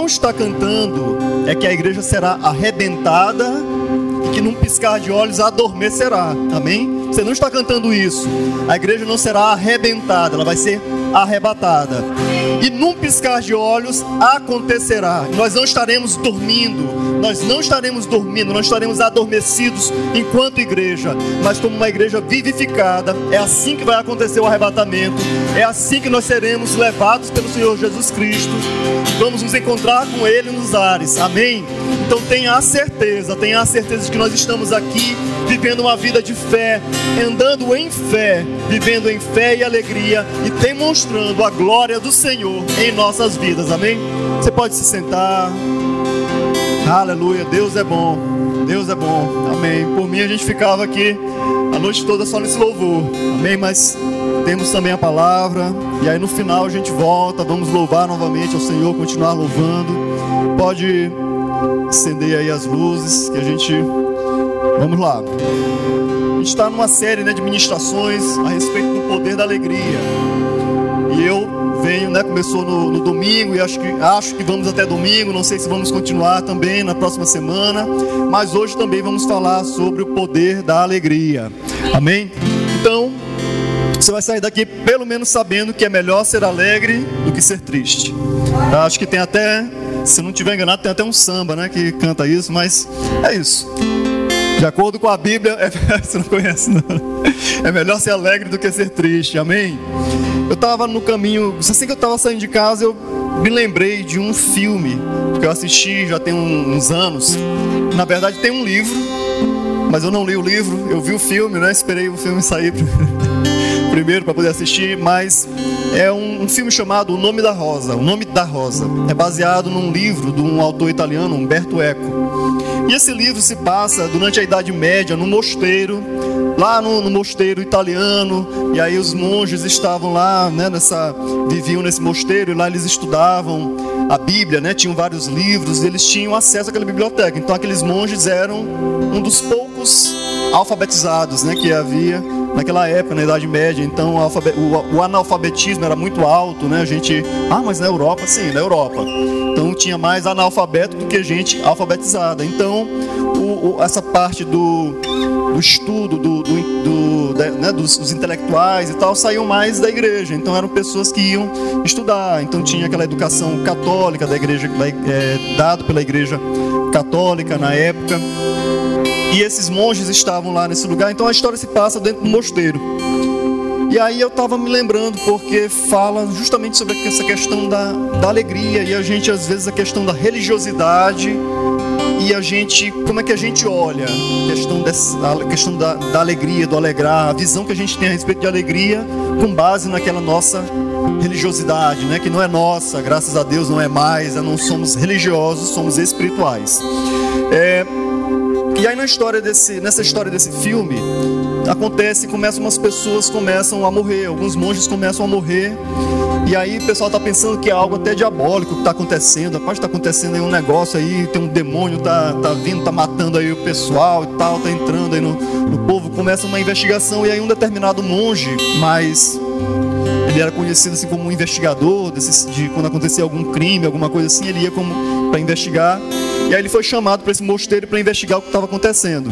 não está cantando é que a igreja será arrebentada e que num piscar de olhos adormecerá. Amém? Você não está cantando isso. A igreja não será arrebentada, ela vai ser arrebatada. E num piscar de olhos acontecerá. Nós não estaremos dormindo, nós não estaremos dormindo, não estaremos adormecidos enquanto igreja, mas como uma igreja vivificada. É assim que vai acontecer o arrebatamento. É assim que nós seremos levados pelo Senhor Jesus Cristo. Vamos nos encontrar com Ele nos ares. Amém? Então tenha a certeza, tenha a certeza de que nós estamos aqui vivendo uma vida de fé, andando em fé, vivendo em fé e alegria e demonstrando a glória do Senhor em nossas vidas. Amém? Você pode se sentar. Aleluia, Deus é bom. Deus é bom. Amém. Por mim a gente ficava aqui a noite toda só nesse louvor. Amém. Mas temos também a palavra. E aí no final a gente volta. Vamos louvar novamente ao Senhor, continuar louvando. Pode acender aí as luzes que a gente. Vamos lá. A gente está numa série né, de ministrações a respeito do poder da alegria. E eu venho, né? Começou no, no, domingo e acho que, acho que vamos até domingo. Não sei se vamos continuar também na próxima semana. Mas hoje também vamos falar sobre o poder da alegria. Amém? Então, você vai sair daqui pelo menos sabendo que é melhor ser alegre do que ser triste. Acho que tem até, se não tiver enganado, tem até um samba, né? Que canta isso, mas é isso. De acordo com a Bíblia, é, você não conhece não. É melhor ser alegre do que ser triste. Amém? Eu estava no caminho, assim que eu estava saindo de casa, eu me lembrei de um filme que eu assisti já tem uns anos. Na verdade, tem um livro, mas eu não li o livro. Eu vi o filme, né? Esperei o filme sair primeiro para poder assistir, mas é um, um, filme chamado O Nome da Rosa. O Nome da Rosa é baseado num livro de um autor italiano, Umberto Eco. E esse livro se passa durante a Idade Média, no mosteiro, lá no, no mosteiro italiano. E aí os monges estavam lá, né, nessa, viviam nesse mosteiro e lá eles estudavam a Bíblia, né? Tinham vários livros, e eles tinham acesso àquela biblioteca. Então aqueles monges eram um dos poucos alfabetizados, né, que havia naquela época, na Idade Média. Então o, o, analfabetismo era muito alto, né? A gente, ah, mas na Europa, sim, na Europa. Então tinha mais analfabeto do que gente alfabetizada. Então o, o, essa parte do, do estudo, do, do, do né, dos, dos, intelectuais e tal, saiu mais da igreja. Então eram pessoas que iam estudar. Então tinha aquela educação católica da igreja, é, dado pela igreja católica na época. E esses monges estavam lá nesse lugar, então a história se passa dentro do mosteiro. E aí eu estava me lembrando, porque fala justamente sobre essa questão da, da alegria, e a gente, às vezes, a questão da religiosidade, e a gente, como é que a gente olha a questão, dessa, a questão da, da alegria, do alegrar, a visão que a gente tem a respeito de alegria, com base naquela nossa religiosidade, né? que não é nossa, graças a Deus não é mais, não somos religiosos, somos espirituais. É, e aí na história desse, nessa história desse filme, acontece, começam umas pessoas começam a morrer, alguns monges começam a morrer. E aí o pessoal está pensando que é algo até diabólico que está acontecendo. Rapaz, está acontecendo aí um negócio aí, tem um demônio, tá, tá vindo, tá matando aí o pessoal e tal, tá entrando aí no, no povo. Começa uma investigação e aí um determinado monge, mas ele era conhecido assim como um investigador desse, de quando acontecia algum crime, alguma coisa assim, ele ia para investigar. E aí ele foi chamado para esse mosteiro para investigar o que estava acontecendo.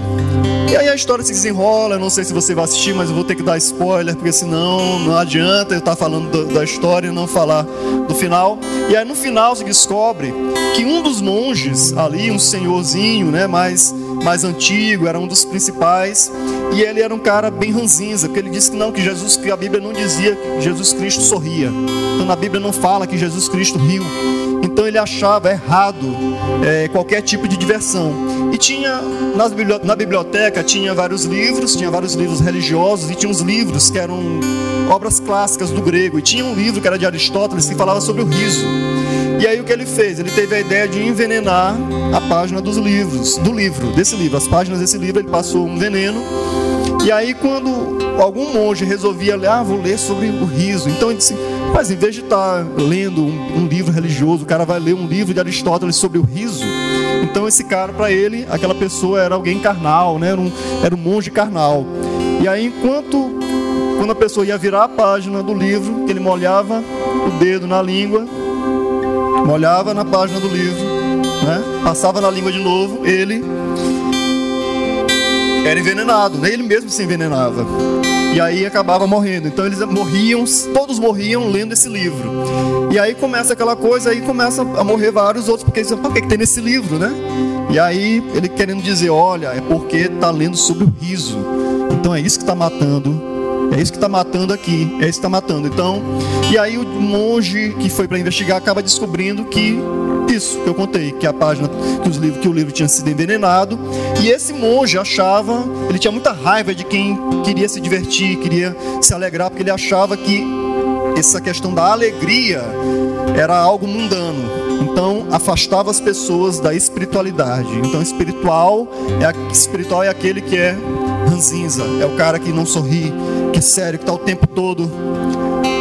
E aí a história se desenrola, eu não sei se você vai assistir, mas eu vou ter que dar spoiler, porque senão não adianta eu estar falando do, da história e não falar do final. E aí no final se descobre que um dos monges ali, um senhorzinho, né, mais, mais antigo, era um dos principais, e ele era um cara bem ranzinza, porque ele disse que não, que Jesus, que a Bíblia não dizia que Jesus Cristo sorria. Então na Bíblia não fala que Jesus Cristo riu. Então ele achava errado é, qualquer tipo de diversão. E tinha na biblioteca tinha vários livros, tinha vários livros religiosos e tinha uns livros que eram obras clássicas do grego. E tinha um livro que era de Aristóteles que falava sobre o riso. E aí o que ele fez? Ele teve a ideia de envenenar a página dos livros, do livro, desse livro, as páginas desse livro, ele passou um veneno. E aí quando algum monge resolvia ler, ah, vou ler sobre o riso. Então ele disse, mas em vez de estar tá lendo um, um livro religioso, o cara vai ler um livro de Aristóteles sobre o riso. Então esse cara, para ele, aquela pessoa era alguém carnal, né? Era um, era um monge carnal. E aí enquanto quando a pessoa ia virar a página do livro, ele molhava o dedo na língua, molhava na página do livro, né? passava na língua de novo, ele era envenenado, né? ele mesmo se envenenava. E aí acabava morrendo. Então eles morriam, todos morriam lendo esse livro. E aí começa aquela coisa, aí começa a morrer vários outros, porque eles dizem, o que, que tem nesse livro, né? E aí ele querendo dizer, olha, é porque está lendo sobre o riso. Então é isso que está matando. É isso que está matando aqui. É isso que está matando. Então, e aí o monge que foi para investigar acaba descobrindo que isso que eu contei, que a página que, os livros, que o livro tinha sido envenenado. E esse monge achava, ele tinha muita raiva de quem queria se divertir, queria se alegrar, porque ele achava que essa questão da alegria era algo mundano. Então afastava as pessoas da espiritualidade. Então espiritual é espiritual é aquele que é ranzinza, é o cara que não sorri, que é sério, que está o tempo todo,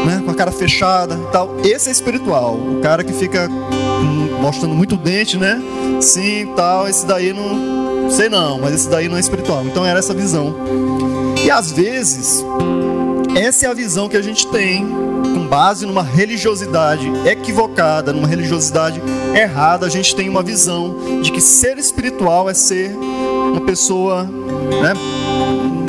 né, com a cara fechada, tal. Esse é espiritual, o cara que fica mostrando muito dente, né? Sim, tal, esse daí não sei não, mas esse daí não é espiritual. Então era essa visão. E às vezes essa é a visão que a gente tem com base numa religiosidade equivocada, numa religiosidade errada, a gente tem uma visão de que ser espiritual é ser uma pessoa, né,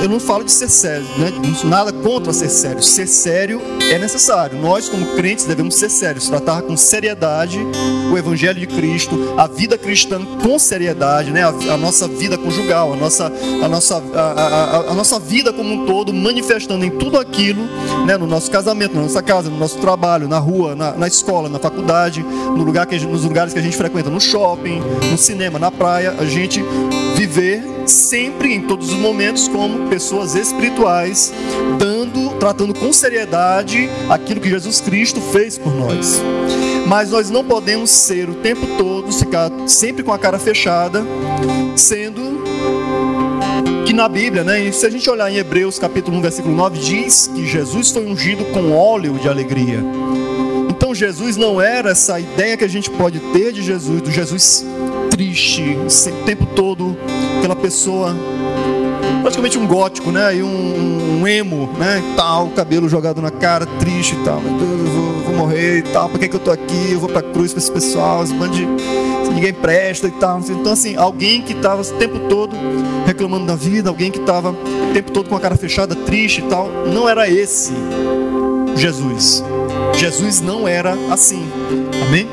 eu não falo de ser sério, né? nada contra ser sério. Ser sério é necessário. Nós, como crentes, devemos ser sérios, tratar com seriedade o Evangelho de Cristo, a vida cristã com seriedade, né? a, a nossa vida conjugal, a nossa, a, nossa, a, a, a, nossa vida como um todo, manifestando em tudo aquilo, né? no nosso casamento, na nossa casa, no nosso trabalho, na rua, na, na escola, na faculdade, no lugar que, nos lugares que a gente frequenta, no shopping, no cinema, na praia, a gente viver sempre, em todos os momentos, como pessoas espirituais, dando, tratando com seriedade aquilo que Jesus Cristo fez por nós. Mas nós não podemos ser o tempo todo, ficar sempre com a cara fechada, sendo que na Bíblia, né, e se a gente olhar em Hebreus capítulo 1, versículo 9, diz que Jesus foi ungido com óleo de alegria. Então Jesus não era essa ideia que a gente pode ter de Jesus, do Jesus triste, o tempo todo aquela pessoa praticamente um gótico, né? E um, um, emo, né? Tal, cabelo jogado na cara, triste e tal. Meu Deus, eu vou, vou morrer e tal. Por que, que eu tô aqui? Eu vou pra cruz com esse pessoal, esse bando de. Ninguém presta e tal. Então, assim, alguém que estava o tempo todo reclamando da vida, alguém que estava o tempo todo com a cara fechada, triste e tal. Não era esse Jesus. Jesus não era assim. Amém?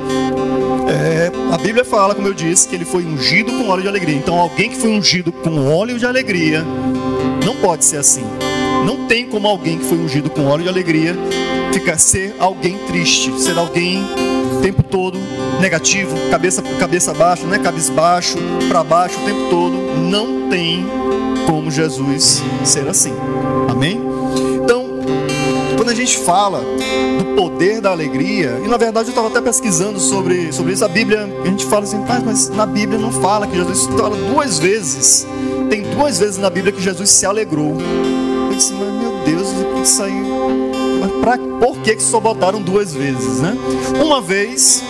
É, a Bíblia fala, como eu disse, que ele foi ungido com óleo de alegria. Então, alguém que foi ungido com óleo de alegria não pode ser assim. Não tem como alguém que foi ungido com óleo de alegria ficar ser alguém triste, ser alguém o tempo todo negativo, cabeça cabeça baixa, né? Cabisbaixo, para baixo o tempo todo. Não tem como Jesus ser assim. Amém? Quando a gente fala do poder da alegria, e na verdade eu estava até pesquisando sobre, sobre isso, a Bíblia, a gente fala assim, mas na Bíblia não fala que Jesus fala duas vezes, tem duas vezes na Bíblia que Jesus se alegrou. Eu disse, mas meu Deus, isso aí. Mas pra, por que, que só botaram duas vezes, né? Uma vez,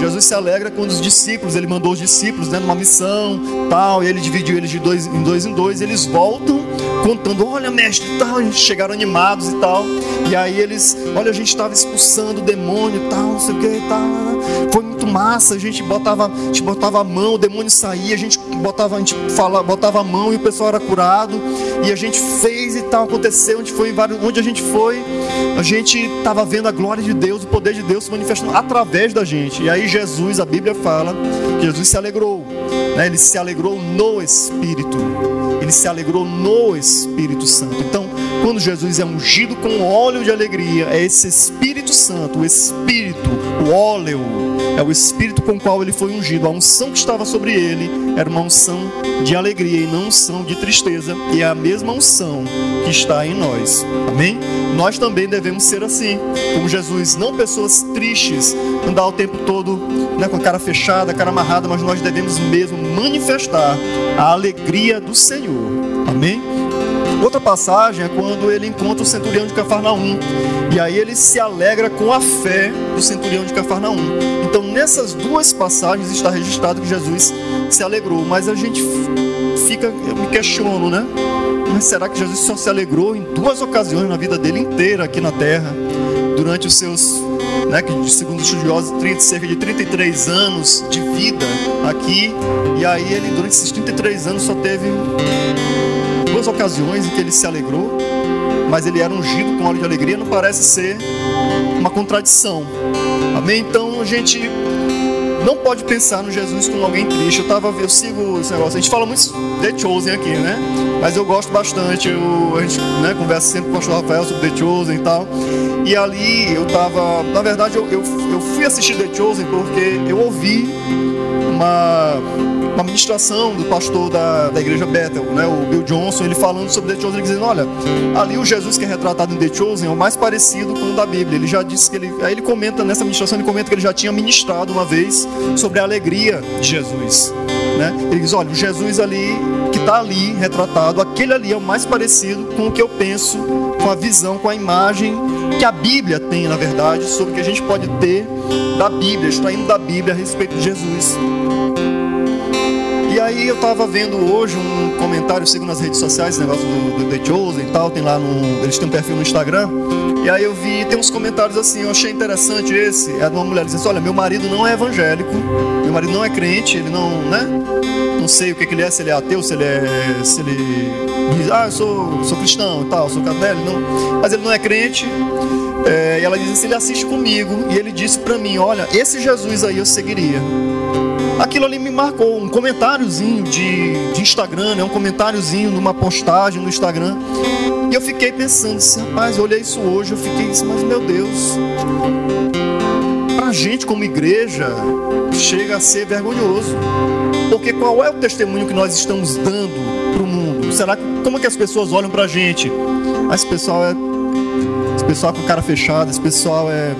Jesus se alegra quando os discípulos, ele mandou os discípulos né, numa missão, tal, e ele dividiu eles de dois em dois em dois, e eles voltam contando, olha mestre, tal, chegaram animados e tal. E aí eles, olha, a gente estava expulsando o demônio tal, não sei o que tal. Foi muito massa, a gente botava, a gente botava a mão, o demônio saía, a gente botava, a gente fala, botava a mão e o pessoal era curado. E a gente fez e tal, aconteceu, onde, foi, onde a gente foi, a gente estava vendo a glória de Deus, o poder de Deus se manifestando através da gente. E aí Jesus, a Bíblia fala, que Jesus se alegrou, né? ele se alegrou no Espírito ele se alegrou no Espírito Santo. Então, quando Jesus é ungido com óleo de alegria, é esse Espírito Santo, o Espírito, o óleo, é o Espírito com o qual ele foi ungido. A unção que estava sobre ele era uma unção de alegria e não unção de tristeza. E é a mesma unção que está em nós. Amém? Nós também devemos ser assim, como Jesus, não pessoas tristes, andar o tempo todo né, com a cara fechada, a cara amarrada, mas nós devemos mesmo manifestar a alegria do Senhor. Amém? Outra passagem é quando ele encontra o centurião de Cafarnaum. E aí ele se alegra com a fé do centurião de Cafarnaum. Então, nessas duas passagens está registrado que Jesus se alegrou. Mas a gente fica, eu me questiono, né? Mas será que Jesus só se alegrou em duas ocasiões na vida dele inteira aqui na terra? durante os seus, né, que segundo estudiosos, 30, cerca de 33 anos de vida aqui. E aí ele, durante esses 33 anos, só teve duas ocasiões em que ele se alegrou, mas ele era ungido com óleo de alegria, não parece ser uma contradição. Amém? Então a gente não pode pensar no Jesus como alguém triste. Eu tava, eu sigo esse negócio. A gente fala muito The Chosen aqui, né? Mas eu gosto bastante. Eu, a gente né, conversa sempre com o pastor Rafael sobre The Chosen e tal. E ali eu tava, na verdade, eu, eu, eu fui assistir The Chosen porque eu ouvi uma, uma ministração do pastor da, da igreja Bethel, né, o Bill Johnson, ele falando sobre The Chosen, dizendo, olha, ali o Jesus que é retratado em The Chosen é o mais parecido com o da Bíblia. Ele já disse que ele, aí ele comenta nessa ministração, ele comenta que ele já tinha ministrado uma vez sobre a alegria de Jesus, né? Ele diz, olha, o Jesus ali que está ali retratado, aquele ali é o mais parecido com o que eu penso, com a visão, com a imagem que a Bíblia tem, na verdade, sobre o que a gente pode ter da Bíblia, extraindo da Bíblia a respeito de Jesus. Aí eu estava vendo hoje um comentário, sigo nas redes sociais, esse negócio do, do The Chosen e tal, tem lá no. Eles têm um perfil no Instagram. E aí eu vi, tem uns comentários assim, eu achei interessante esse. É de uma mulher dizendo assim, olha, meu marido não é evangélico, meu marido não é crente, ele não, né? Não sei o que, que ele é, se ele é ateu, se ele é. Se ele diz, ah, eu sou, sou cristão e tal, sou católico, não. Mas ele não é crente. É, e ela diz assim, ele assiste comigo e ele disse para mim, olha, esse Jesus aí eu seguiria aquilo ali me marcou. Um comentáriozinho de, de Instagram, né? um comentáriozinho numa postagem no Instagram. E eu fiquei pensando assim, rapaz, eu olhei isso hoje, eu fiquei assim, mas meu Deus, pra gente como igreja, chega a ser vergonhoso. Porque qual é o testemunho que nós estamos dando para o mundo? Será que como é que as pessoas olham para a gente? Esse pessoal é pessoal com cara fechada, esse pessoal é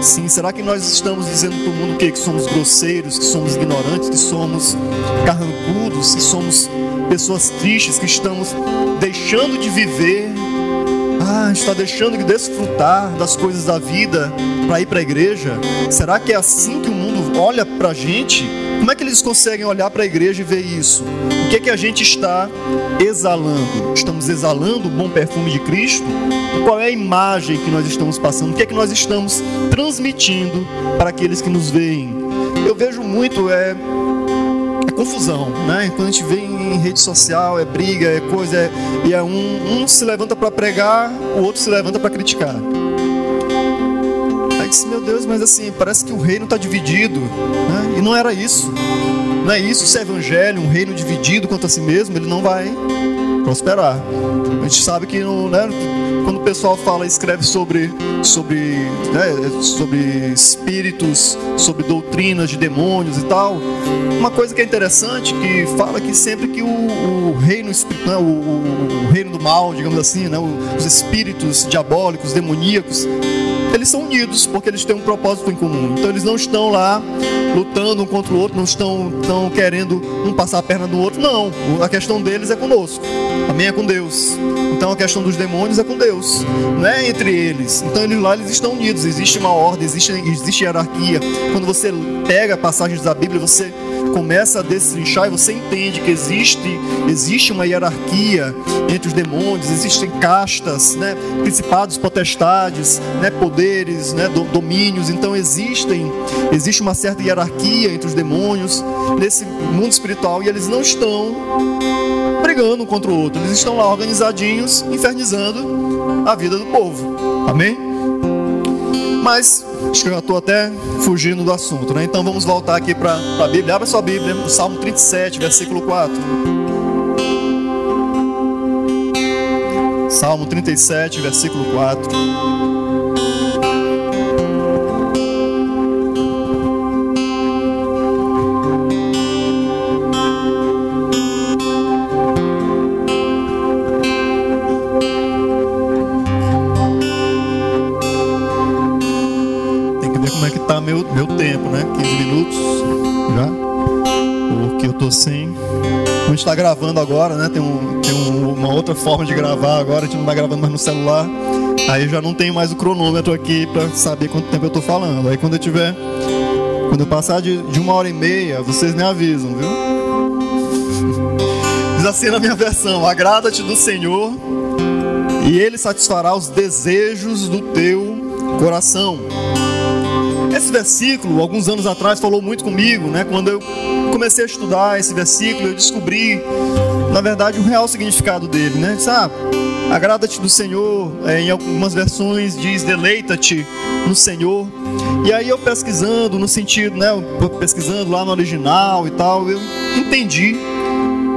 Sim, será que nós estamos dizendo para o mundo que, que somos grosseiros, que somos ignorantes, que somos carrancudos, que somos pessoas tristes, que estamos deixando de viver, ah, está deixando de desfrutar das coisas da vida para ir para a igreja? Será que é assim que o mundo olha para a gente? Como é que eles conseguem olhar para a igreja e ver isso? O que é que a gente está exalando? Estamos exalando o bom perfume de Cristo? Qual é a imagem que nós estamos passando? O que é que nós estamos transmitindo para aqueles que nos veem? Eu vejo muito é, confusão, né? Quando a gente vê em rede social, é briga, é coisa, é, e é um, um se levanta para pregar, o outro se levanta para criticar disse, meu Deus, mas assim, parece que o reino está dividido. Né? E não era isso. Não é isso, se é evangelho, um reino dividido quanto a si mesmo, ele não vai prosperar. A gente sabe que no, né, pessoal fala, escreve sobre, sobre, né, sobre espíritos, sobre doutrinas de demônios e tal, uma coisa que é interessante que fala que sempre que o, o reino né, o, o, reino do mal, digamos assim, né, os espíritos diabólicos, demoníacos, eles são unidos porque eles têm um propósito em comum. Então eles não estão lá lutando um contra o outro, não estão, estão querendo um passar a perna do outro. Não, a questão deles é conosco. A minha é com Deus. Então a questão dos demônios é com Deus, não é entre eles. Então eles lá eles estão unidos. Existe uma ordem, existe, existe hierarquia. Quando você pega passagens da Bíblia, você começa a destrinchar e você entende que existe, existe uma hierarquia entre os demônios, existem castas, né, principados, potestades, né, poderes, né, domínios. Então existem, existe uma certa hierarquia entre os demônios nesse mundo espiritual e eles não estão brigando um contra o outro. Eles estão lá organizadinhos, infernizando a vida do povo. Amém? Mas acho que eu já estou até fugindo do assunto, né? Então vamos voltar aqui para a Bíblia. Abra sua Bíblia, Salmo 37, versículo 4. Salmo 37, versículo 4. Gravando agora, né? Tem, um, tem um, uma outra forma de gravar agora, a gente não está gravando mais no celular. Aí eu já não tenho mais o cronômetro aqui para saber quanto tempo eu tô falando. Aí quando eu tiver. Quando eu passar de, de uma hora e meia, vocês me avisam, viu? Diz assim na minha versão: Agrada-te do Senhor, e Ele satisfará os desejos do teu coração. Esse versículo, alguns anos atrás, falou muito comigo, né? Quando eu comecei a estudar esse versículo, eu descobri, na verdade, o real significado dele, né? Sabe? Ah, agrada-te do Senhor, é, em algumas versões diz deleita-te no Senhor. E aí eu pesquisando no sentido, né? Pesquisando lá no original e tal, eu entendi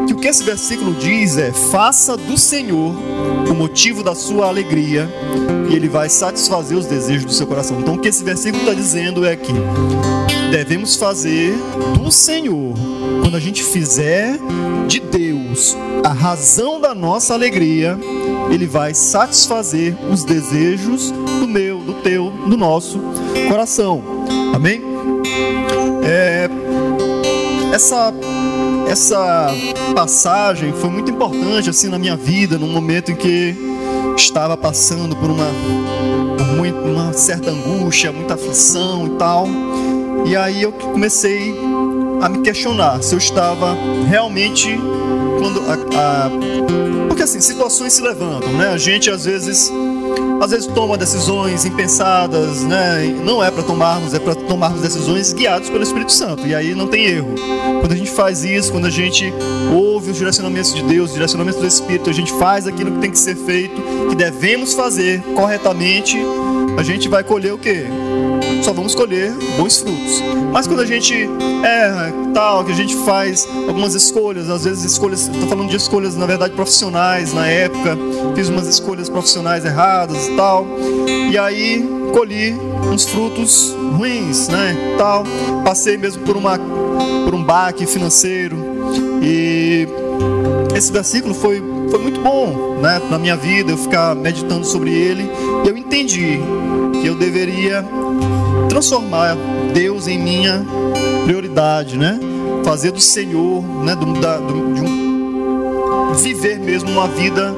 que o que esse versículo diz é: faça do Senhor o motivo da sua alegria e ele vai satisfazer os desejos do seu coração. Então, o que esse versículo está dizendo é que devemos fazer do Senhor, quando a gente fizer de Deus a razão da nossa alegria, ele vai satisfazer os desejos do meu, do teu, do nosso coração. Amém? É, essa essa passagem foi muito importante assim na minha vida, num momento em que estava passando por uma, por uma certa angústia, muita aflição e tal. E aí eu comecei a me questionar se eu estava realmente quando a, a, porque assim situações se levantam, né? A gente às vezes às vezes toma decisões impensadas, né? Não é para tomarmos, é para tomarmos decisões guiados pelo Espírito Santo. E aí não tem erro. Quando a gente faz isso, quando a gente ouve os direcionamentos de Deus, os direcionamentos do Espírito, a gente faz aquilo que tem que ser feito, que devemos fazer corretamente, a gente vai colher o quê? Só vamos colher bons frutos. Mas quando a gente erra, tal, que a gente faz algumas escolhas, às vezes escolhas, estou falando de escolhas na verdade profissionais, na época, fiz umas escolhas profissionais erradas e tal, e aí colhi uns frutos ruins, né, tal, passei mesmo por uma por um baque financeiro e esse versículo foi foi muito bom, né, na minha vida, eu ficar meditando sobre ele, e eu entendi que eu deveria transformar Deus em minha prioridade, né? Fazer do Senhor, né? Do, da, do, de um, viver mesmo uma vida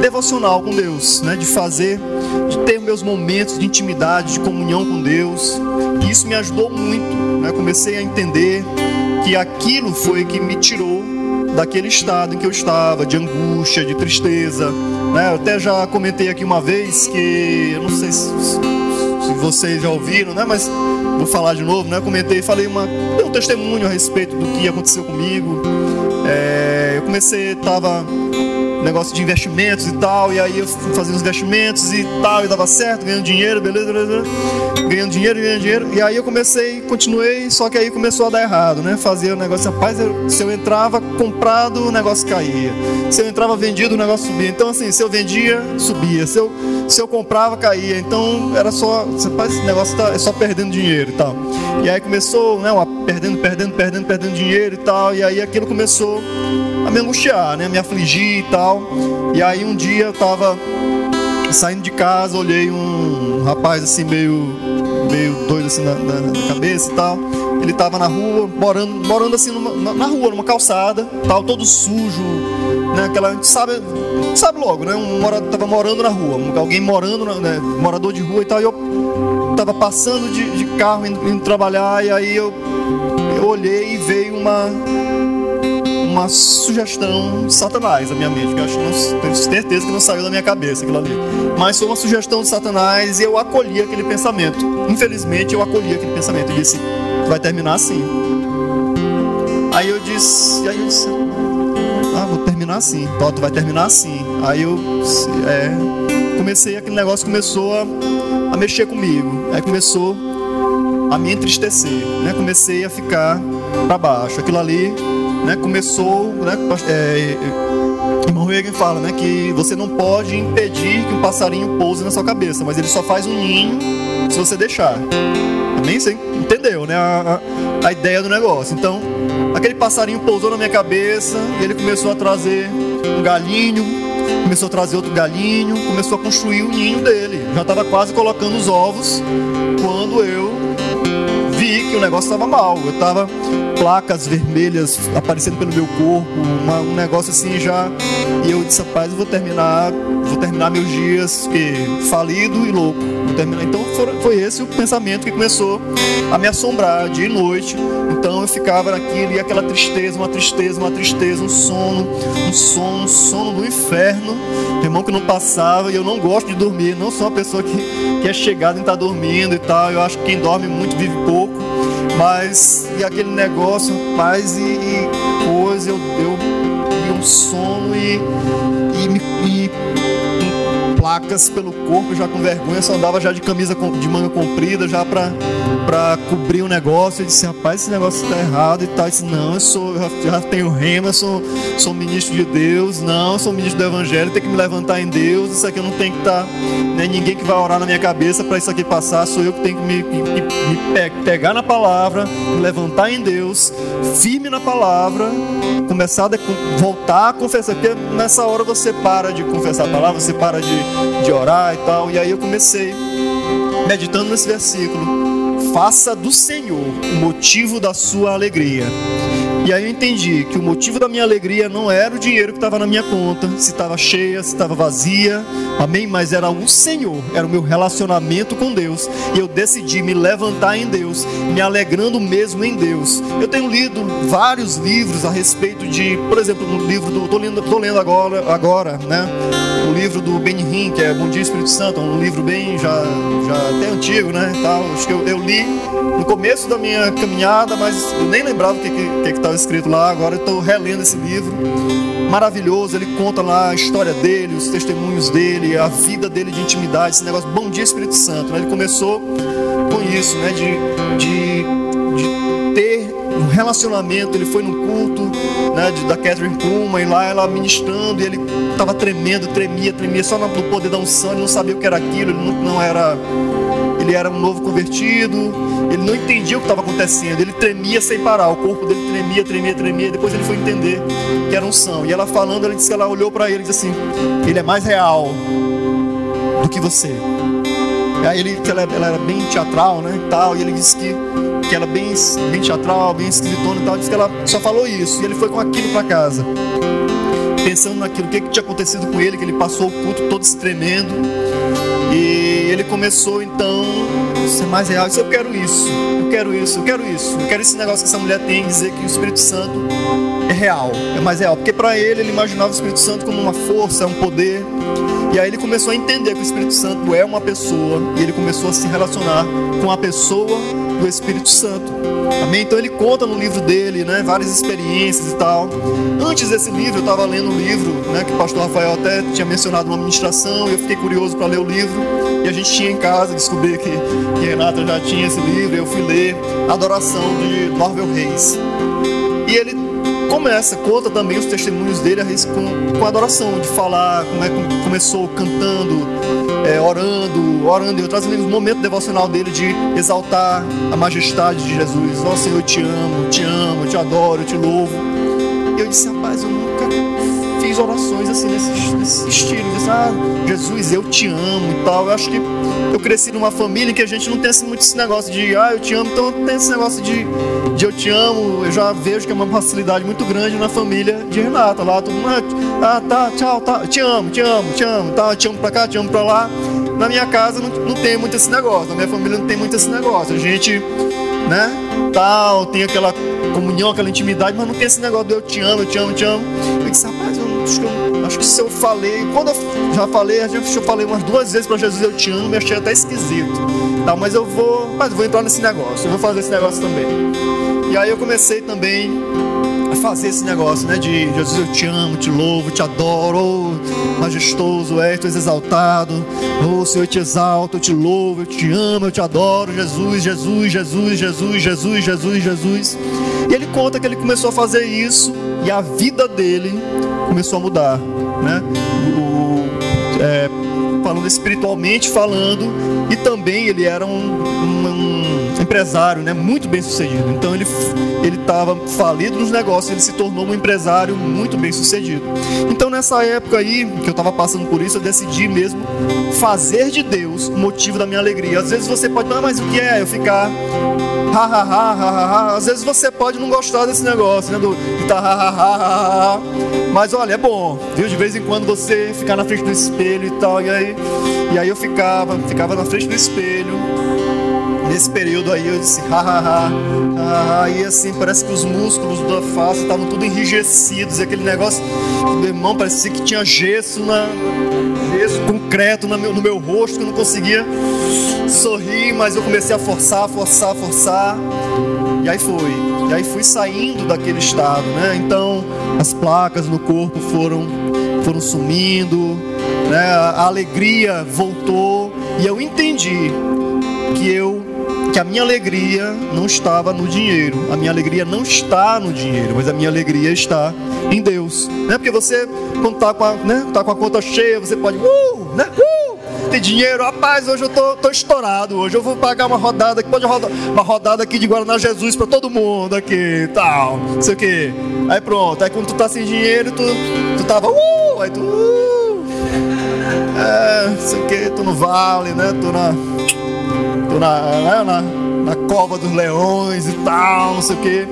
devocional com Deus, né? De fazer, de ter meus momentos de intimidade, de comunhão com Deus. Isso me ajudou muito, né? Comecei a entender que aquilo foi que me tirou daquele estado em que eu estava, de angústia, de tristeza. Né? Eu até já comentei aqui uma vez que, eu não sei se, se vocês já ouviram, né? mas vou falar de novo. Né? Comentei, falei uma, um testemunho a respeito do que aconteceu comigo. É, eu comecei, estava negócio de investimentos e tal, e aí eu fazia os investimentos e tal, e dava certo, ganhando dinheiro, beleza, beleza, ganhando dinheiro, ganhando dinheiro, e aí eu comecei, continuei, só que aí começou a dar errado, né? Fazia o negócio, rapaz, eu, se eu entrava comprado, o negócio caía, se eu entrava vendido, o negócio subia, então assim, se eu vendia, subia, se eu, se eu comprava, caía, então era só, rapaz, esse negócio tá, é só perdendo dinheiro e tal, e aí começou, né, uma, perdendo, perdendo, perdendo, perdendo dinheiro e tal, e aí aquilo começou a me angustiar, né? Me afligir e tal. E aí um dia eu tava saindo de casa, olhei um rapaz assim meio meio doido assim na, na, na cabeça e tal. Ele tava na rua, morando, morando assim numa, na, rua, numa calçada, tal, todo sujo, né? Aquela, a gente sabe, sabe logo, né? Um mora, tava morando na rua, alguém morando, né? morador de rua e tal. E eu tava passando de, de carro indo, indo trabalhar e aí eu, eu olhei e veio uma uma sugestão de Satanás na minha mente, que eu acho, não, tenho certeza que não saiu da minha cabeça aquilo ali. Mas foi uma sugestão de Satanás e eu acolhi aquele pensamento. Infelizmente, eu acolhi aquele pensamento e disse: vai terminar assim. Aí eu disse, aí eu disse, ah, vou terminar assim. Então, tu vai terminar assim. Aí eu é, comecei, aquele negócio começou a, a mexer comigo. Aí começou a me entristecer, né? Comecei a ficar para baixo. Aquilo ali né, começou, né, é, irmão Reagan fala, né, que você não pode impedir que um passarinho pouse na sua cabeça, mas ele só faz um ninho se você deixar. Também você entendeu, né, a, a, a ideia do negócio. Então, aquele passarinho pousou na minha cabeça e ele começou a trazer um galinho, começou a trazer outro galinho, começou a construir o ninho dele. Já estava quase colocando os ovos quando eu que o negócio estava mal. Eu tava placas vermelhas aparecendo pelo meu corpo, uma, um negócio assim já. E eu disse, rapaz, eu vou terminar, vou terminar meus dias que falido e louco. Vou terminar. Então foi, foi esse o pensamento que começou a me assombrar dia e noite. Então eu ficava naquilo e aquela tristeza, uma tristeza, uma tristeza, um sono, um sono, um sono do inferno. Irmão que não passava e eu não gosto de dormir, não sou uma pessoa que, que é chegada em estar dormindo e tal. Eu acho que quem dorme muito vive pouco. Mas e aquele negócio, paz e, e coisa, eu, eu um sono e, e, e, placas pelo corpo, já com vergonha, só andava já de camisa de manga comprida, já para para cobrir o negócio. Eu disse, rapaz, esse negócio está errado e tal. Eu disse, não, eu sou, já, já tenho rema, sou, sou ministro de Deus, não, sou ministro do Evangelho, tenho que me levantar em Deus, isso aqui eu não tem que estar, tá, nem ninguém que vai orar na minha cabeça para isso aqui passar, sou eu que tenho que me, me, me pegar na palavra, me levantar em Deus, firme na palavra, começar a voltar a confessar, porque nessa hora você para de confessar a palavra, você para de, de orar e tal, e aí eu comecei meditando nesse versículo faça do Senhor o motivo da sua alegria. E aí eu entendi que o motivo da minha alegria não era o dinheiro que estava na minha conta, se estava cheia, se estava vazia, amém? Mas era o Senhor, era o meu relacionamento com Deus. E eu decidi me levantar em Deus, me alegrando mesmo em Deus. Eu tenho lido vários livros a respeito de, por exemplo, no livro do. Estou lendo, tô lendo agora, agora, né? O livro do Ben Hinn, que é Bom Dia Espírito Santo, um livro bem já, já até antigo, né? Tal. Acho que eu, eu li no começo da minha caminhada, mas eu nem lembrava o que estava escrito lá, agora eu estou relendo esse livro. Maravilhoso, ele conta lá a história dele, os testemunhos dele, a vida dele de intimidade, esse negócio, bom dia Espírito Santo. Ele começou com isso, né? de, de, de ter um relacionamento. Ele foi no culto né, de, da Catherine Kuhlman e lá ela ministrando, e ele estava tremendo, tremia, tremia, só no poder da unção, ele não sabia o que era aquilo, ele não, não era ele era um novo convertido, ele não entendia o que estava acontecendo, ele tremia sem parar, o corpo dele tremia, tremia, tremia, depois ele foi entender que era unção. E ela falando, ela disse que ela olhou para ele e disse assim: Ele é mais real do que você. E aí ele, ela, ela era bem teatral, né? E, tal, e ele disse que, que era bem, bem teatral, bem esquisitona e tal. Disse que ela só falou isso. E ele foi com aquilo para casa. Pensando naquilo, o que, que tinha acontecido com ele, que ele passou o culto todo se tremendo. Começou então a ser mais real. Eu quero isso, eu quero isso, eu quero isso. Eu quero esse negócio que essa mulher tem, dizer que o Espírito Santo é real, é mais real. Porque para ele, ele imaginava o Espírito Santo como uma força, um poder. E aí ele começou a entender que o Espírito Santo é uma pessoa. E ele começou a se relacionar com a pessoa do Espírito Santo. Amém? Então ele conta no livro dele, né, várias experiências e tal. Antes desse livro, eu estava lendo um livro, né, que o pastor Rafael até tinha mencionado numa ministração, e eu fiquei curioso para ler o livro. E a gente tinha em casa, descobri que, que Renata já tinha esse livro, e eu fui ler Adoração de Marvel Reis. E ele começa, conta também os testemunhos dele com, com adoração, de falar como é que começou cantando, é, orando, orando, e trazendo o momento devocional dele de exaltar a majestade de Jesus. Ó oh, Senhor, eu te amo, te amo, eu te adoro, eu te louvo. E eu disse, rapaz, eu nunca fiz orações assim nesse, nesse estilo. Disse, ah, Jesus, eu te amo e tal. Eu acho que eu cresci numa família em que a gente não tem assim, muito esse negócio de, ah, eu te amo, então tem esse negócio de, de eu te amo. Eu já vejo que é uma facilidade muito grande na família de Renata. Lá todo mundo, ah, tá, tchau, tá, te amo, te amo, te amo, tá, te amo pra cá, te amo pra lá. Na minha casa não, não tem muito esse negócio, na minha família não tem muito esse negócio. A gente, né, tal, tem aquela comunhão, aquela intimidade, mas não tem esse negócio de eu te amo, eu te amo, eu te amo. Eu disse, rapaz, que, eu, acho que se eu falei, quando eu já falei, acho que eu falei umas duas vezes para Jesus, eu te amo, eu achei até esquisito. Tá, mas eu vou, mas vou entrar nesse negócio, eu vou fazer esse negócio também. E aí eu comecei também a fazer esse negócio, né? De Jesus, eu te amo, te louvo, te adoro, oh, majestoso és, tu és exaltado, oh Senhor, eu te exalto, eu te louvo, eu te amo, eu te adoro, Jesus, Jesus, Jesus, Jesus, Jesus, Jesus, Jesus. E ele conta que ele começou a fazer isso e a vida dele começou a mudar, né? O, é, falando espiritualmente falando e também ele era um, um, um empresário, né? Muito bem sucedido. Então ele ele estava falido nos negócios, ele se tornou um empresário muito bem sucedido. Então nessa época aí que eu estava passando por isso, eu decidi mesmo fazer de Deus o motivo da minha alegria. Às vezes você pode, não, mas o que é? Eu ficar ha, ha, ha, ha, ha. Às vezes você pode não gostar desse negócio, né? Do, de tá, ha, ha, ha, ha. Mas olha, é bom, viu? De vez em quando você ficar na frente do espelho e tal. E aí, e aí eu ficava, ficava na frente do espelho. Nesse período aí eu disse, ha, ha, ha, ha, ha. E assim, parece que os músculos da face estavam tudo enrijecidos. E aquele negócio, meu irmão, parecia que tinha gesso na gesso concreto no meu, no meu rosto, que eu não conseguia sorrir, mas eu comecei a forçar, forçar, forçar. E aí foi. E aí fui saindo daquele estado, né? Então as placas no corpo foram foram sumindo, né? A alegria voltou e eu entendi que eu que a minha alegria não estava no dinheiro. A minha alegria não está no dinheiro, mas a minha alegria está em Deus. Né? Porque você, quando está com, né, tá com a conta cheia, você pode, uh, né? Uh, tem dinheiro, rapaz, hoje eu tô, tô estourado. Hoje eu vou pagar uma rodada, pode rodar uma rodada aqui de Guaraná Jesus para todo mundo aqui, tal, não sei o que. Aí pronto, aí quando tu tá sem dinheiro, tu, tu tava, uh, aí tu, uh, é, não sei o que, tu no vale, né? Tu na na, né, na, na cova dos leões e tal, não sei o quê.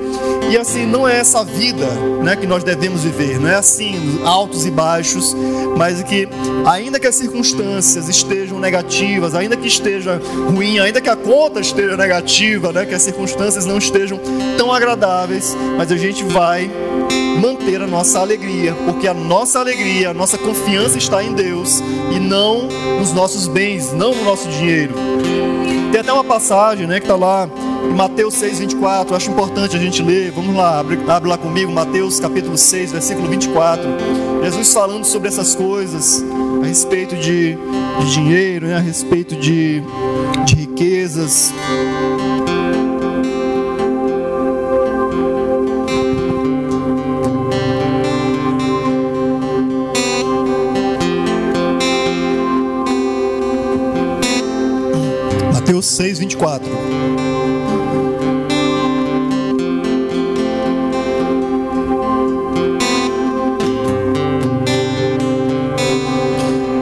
E assim, não é essa vida né, que nós devemos viver, não é assim, altos e baixos, mas que, ainda que as circunstâncias estejam negativas, ainda que esteja ruim, ainda que a conta esteja negativa, né, que as circunstâncias não estejam tão agradáveis, mas a gente vai manter a nossa alegria, porque a nossa alegria, a nossa confiança está em Deus e não nos nossos bens, não no nosso dinheiro. Tem até uma passagem né, que está lá em Mateus 6, 24. Acho importante a gente ler. Vamos lá, abre, abre lá comigo, Mateus capítulo 6, versículo 24. Jesus falando sobre essas coisas, a respeito de, de dinheiro, né, a respeito de, de riquezas. Mateus 6, 24.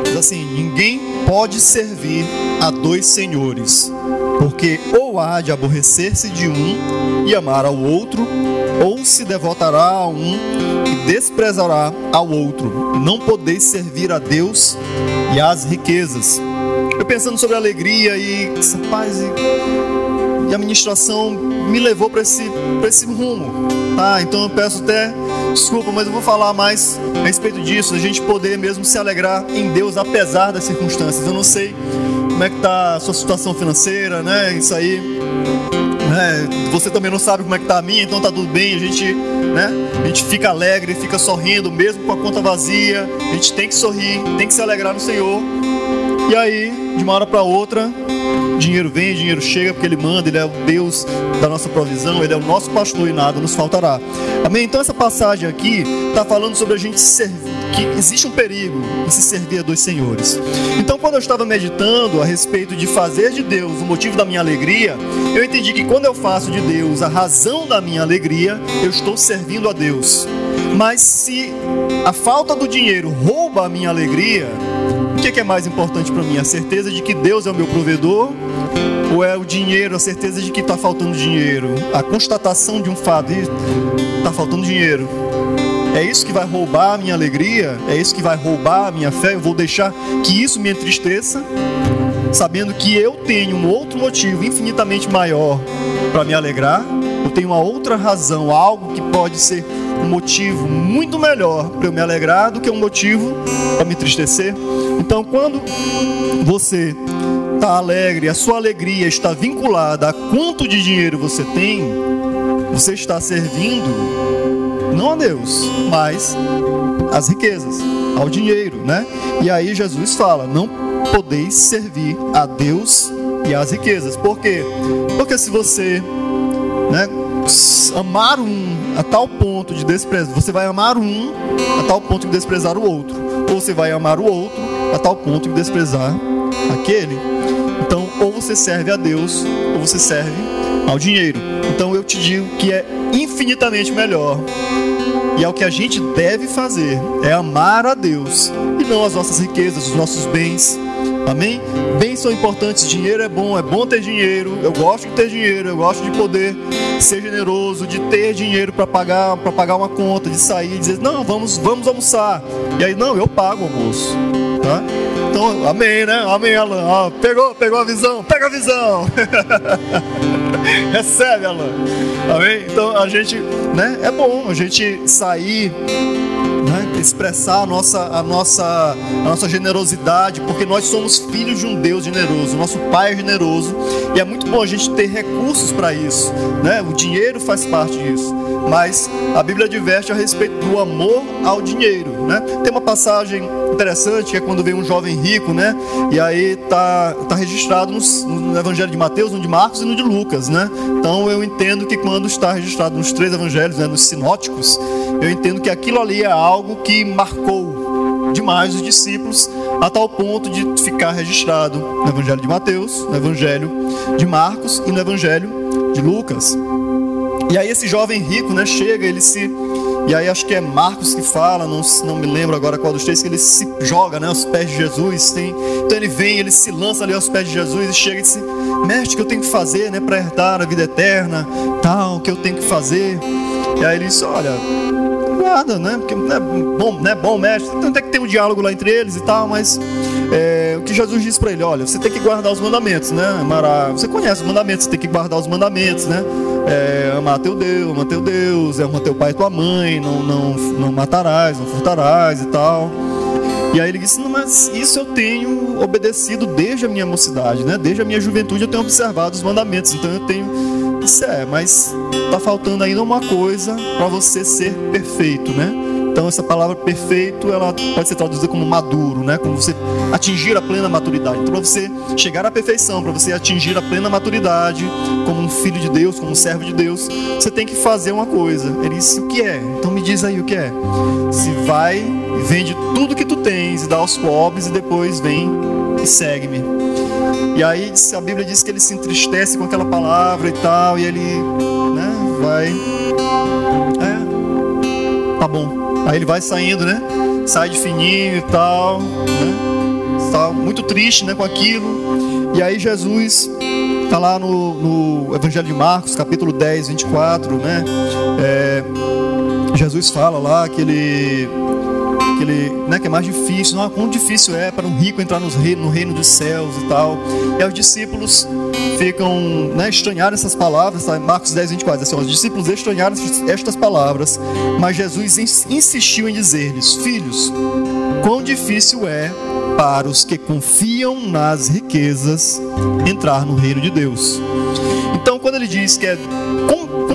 Diz assim: Ninguém pode servir a dois senhores, porque ou há de aborrecer-se de um e amar ao outro, ou se devotará a um e desprezará ao outro. Não podeis servir a Deus e às riquezas. Eu pensando sobre alegria e, rapaz, e, e a ministração me levou para esse, esse rumo, tá? Então eu peço até desculpa, mas eu vou falar mais a respeito disso, a gente poder mesmo se alegrar em Deus apesar das circunstâncias. Eu não sei como é que tá a sua situação financeira, né? Isso aí, né? Você também não sabe como é que tá a minha, então tá tudo bem. A gente, né? A gente fica alegre, fica sorrindo, mesmo com a conta vazia. A gente tem que sorrir, tem que se alegrar no Senhor. E aí, de uma hora para outra, dinheiro vem, dinheiro chega, porque Ele manda, Ele é o Deus da nossa provisão, Ele é o nosso pastor e nada nos faltará. Amém? Então, essa passagem aqui está falando sobre a gente servir, que existe um perigo em se servir a dois senhores. Então, quando eu estava meditando a respeito de fazer de Deus o motivo da minha alegria, eu entendi que quando eu faço de Deus a razão da minha alegria, eu estou servindo a Deus. Mas se a falta do dinheiro rouba a minha alegria, que, que é mais importante para mim? A certeza de que Deus é o meu provedor? Ou é o dinheiro, a certeza de que está faltando dinheiro? A constatação de um fato, está faltando dinheiro. É isso que vai roubar a minha alegria? É isso que vai roubar a minha fé? Eu vou deixar que isso me entristeça? Sabendo que eu tenho um outro motivo infinitamente maior para me alegrar? Eu tenho uma outra razão, algo que pode ser um motivo muito melhor para eu me alegrar do que um motivo para me entristecer? Então, quando você está alegre, a sua alegria está vinculada a quanto de dinheiro você tem, você está servindo não a Deus, mas às riquezas, ao dinheiro, né? E aí Jesus fala: não podeis servir a Deus e às riquezas. Por quê? Porque se você, né, amar um a tal ponto de desprezar, você vai amar um a tal ponto de desprezar o outro, ou você vai amar o outro a tal ponto de desprezar aquele. Então, ou você serve a Deus, ou você serve ao dinheiro. Então, eu te digo que é infinitamente melhor. E é o que a gente deve fazer, é amar a Deus e não as nossas riquezas, os nossos bens, Amém? Bens são importantes, dinheiro é bom, é bom ter dinheiro. Eu gosto de ter dinheiro, eu gosto de poder ser generoso, de ter dinheiro para pagar, para pagar uma conta, de sair dizer: "Não, vamos, vamos almoçar". E aí, não, eu pago o almoço, tá? Então, amém, né? Amém, Alan. Ah, pegou, pegou a visão, pega a visão. Recebe, Alan. Amém? Então, a gente, né? É bom a gente sair né? expressar a nossa, a, nossa, a nossa generosidade, porque nós somos filhos de um Deus generoso, nosso Pai é generoso, e é muito bom a gente ter recursos para isso, né? o dinheiro faz parte disso, mas a Bíblia adverte a respeito do amor ao dinheiro. Né? Tem uma passagem interessante que é quando vem um jovem rico, né? E aí tá, tá registrado no, no Evangelho de Mateus, no de Marcos e no de Lucas, né? Então eu entendo que quando está registrado nos três evangelhos, né, nos sinóticos, eu entendo que aquilo ali é algo que marcou demais os discípulos a tal ponto de ficar registrado no Evangelho de Mateus, no Evangelho de Marcos e no Evangelho de Lucas. E aí esse jovem rico, né, chega, ele se e aí acho que é Marcos que fala, não, não me lembro agora qual dos três, que ele se joga né, aos pés de Jesus. Tem, então ele vem, ele se lança ali aos pés de Jesus e chega e diz, mestre, o que eu tenho que fazer né, para herdar a vida eterna? Tal, o que eu tenho que fazer? E aí ele diz, olha, nada, né? Porque não é bom, não é bom mestre. Então tem que ter um diálogo lá entre eles e tal, mas é, o que Jesus disse para ele, olha, você tem que guardar os mandamentos, né? Mará, você conhece os mandamentos, você tem que guardar os mandamentos, né? É, amar teu Deus, amar teu Deus, é amar teu pai e tua mãe, não, não, não matarás, não furtarás e tal. E aí ele disse, mas isso eu tenho obedecido desde a minha mocidade, né? Desde a minha juventude eu tenho observado os mandamentos, então eu tenho isso é, mas está faltando ainda uma coisa para você ser perfeito, né? Então essa palavra perfeito, ela pode ser traduzida como maduro, né? Como você atingir a plena maturidade. Então para você chegar à perfeição, para você atingir a plena maturidade, como um filho de Deus, como um servo de Deus, você tem que fazer uma coisa. Ele disse o que é? Então me diz aí o que é. Se vai, vende tudo que tu tens e dá aos pobres e depois vem e segue-me. E aí a Bíblia diz que ele se entristece com aquela palavra e tal, e ele né, vai. É, tá bom. Aí ele vai saindo, né? Sai de fininho e tal, né? Está muito triste né, com aquilo. E aí Jesus está lá no, no, Evangelho de Marcos, capítulo 10, 24, né? É, Jesus fala lá que ele que ele, né, que é mais difícil, não, quão difícil é para um rico entrar no reino, no reino dos céus e tal. E os discípulos ficam, né, estranharam essas palavras, tá? Marcos 10, 24, assim, os discípulos estranharam estas palavras, mas Jesus insistiu em dizer-lhes, filhos, quão difícil é para os que confiam nas riquezas entrar no reino de Deus. Então, quando ele diz que é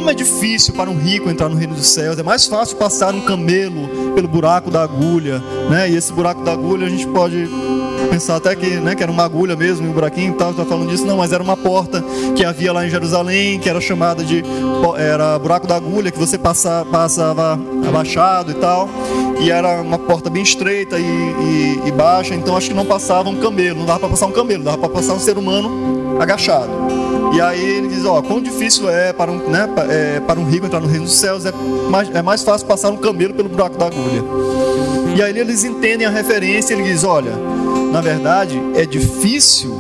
como, é difícil para um rico entrar no reino dos céus, é mais fácil passar um camelo pelo buraco da agulha, né? E esse buraco da agulha a gente pode pensar até que, né, que era uma agulha mesmo, um buraquinho tal, está falando disso, não, mas era uma porta que havia lá em Jerusalém, que era chamada de era buraco da agulha, que você passa, passava abaixado e tal, e era uma porta bem estreita e, e, e baixa, então acho que não passava um camelo, não dava para passar um camelo, dava para passar um ser humano agachado. E aí ele diz, ó, quão difícil é para um, né, é, para um rico entrar no reino dos céus, é mais, é mais fácil passar um camelo pelo buraco da agulha. E aí eles entendem a referência, ele diz, olha, na verdade é difícil,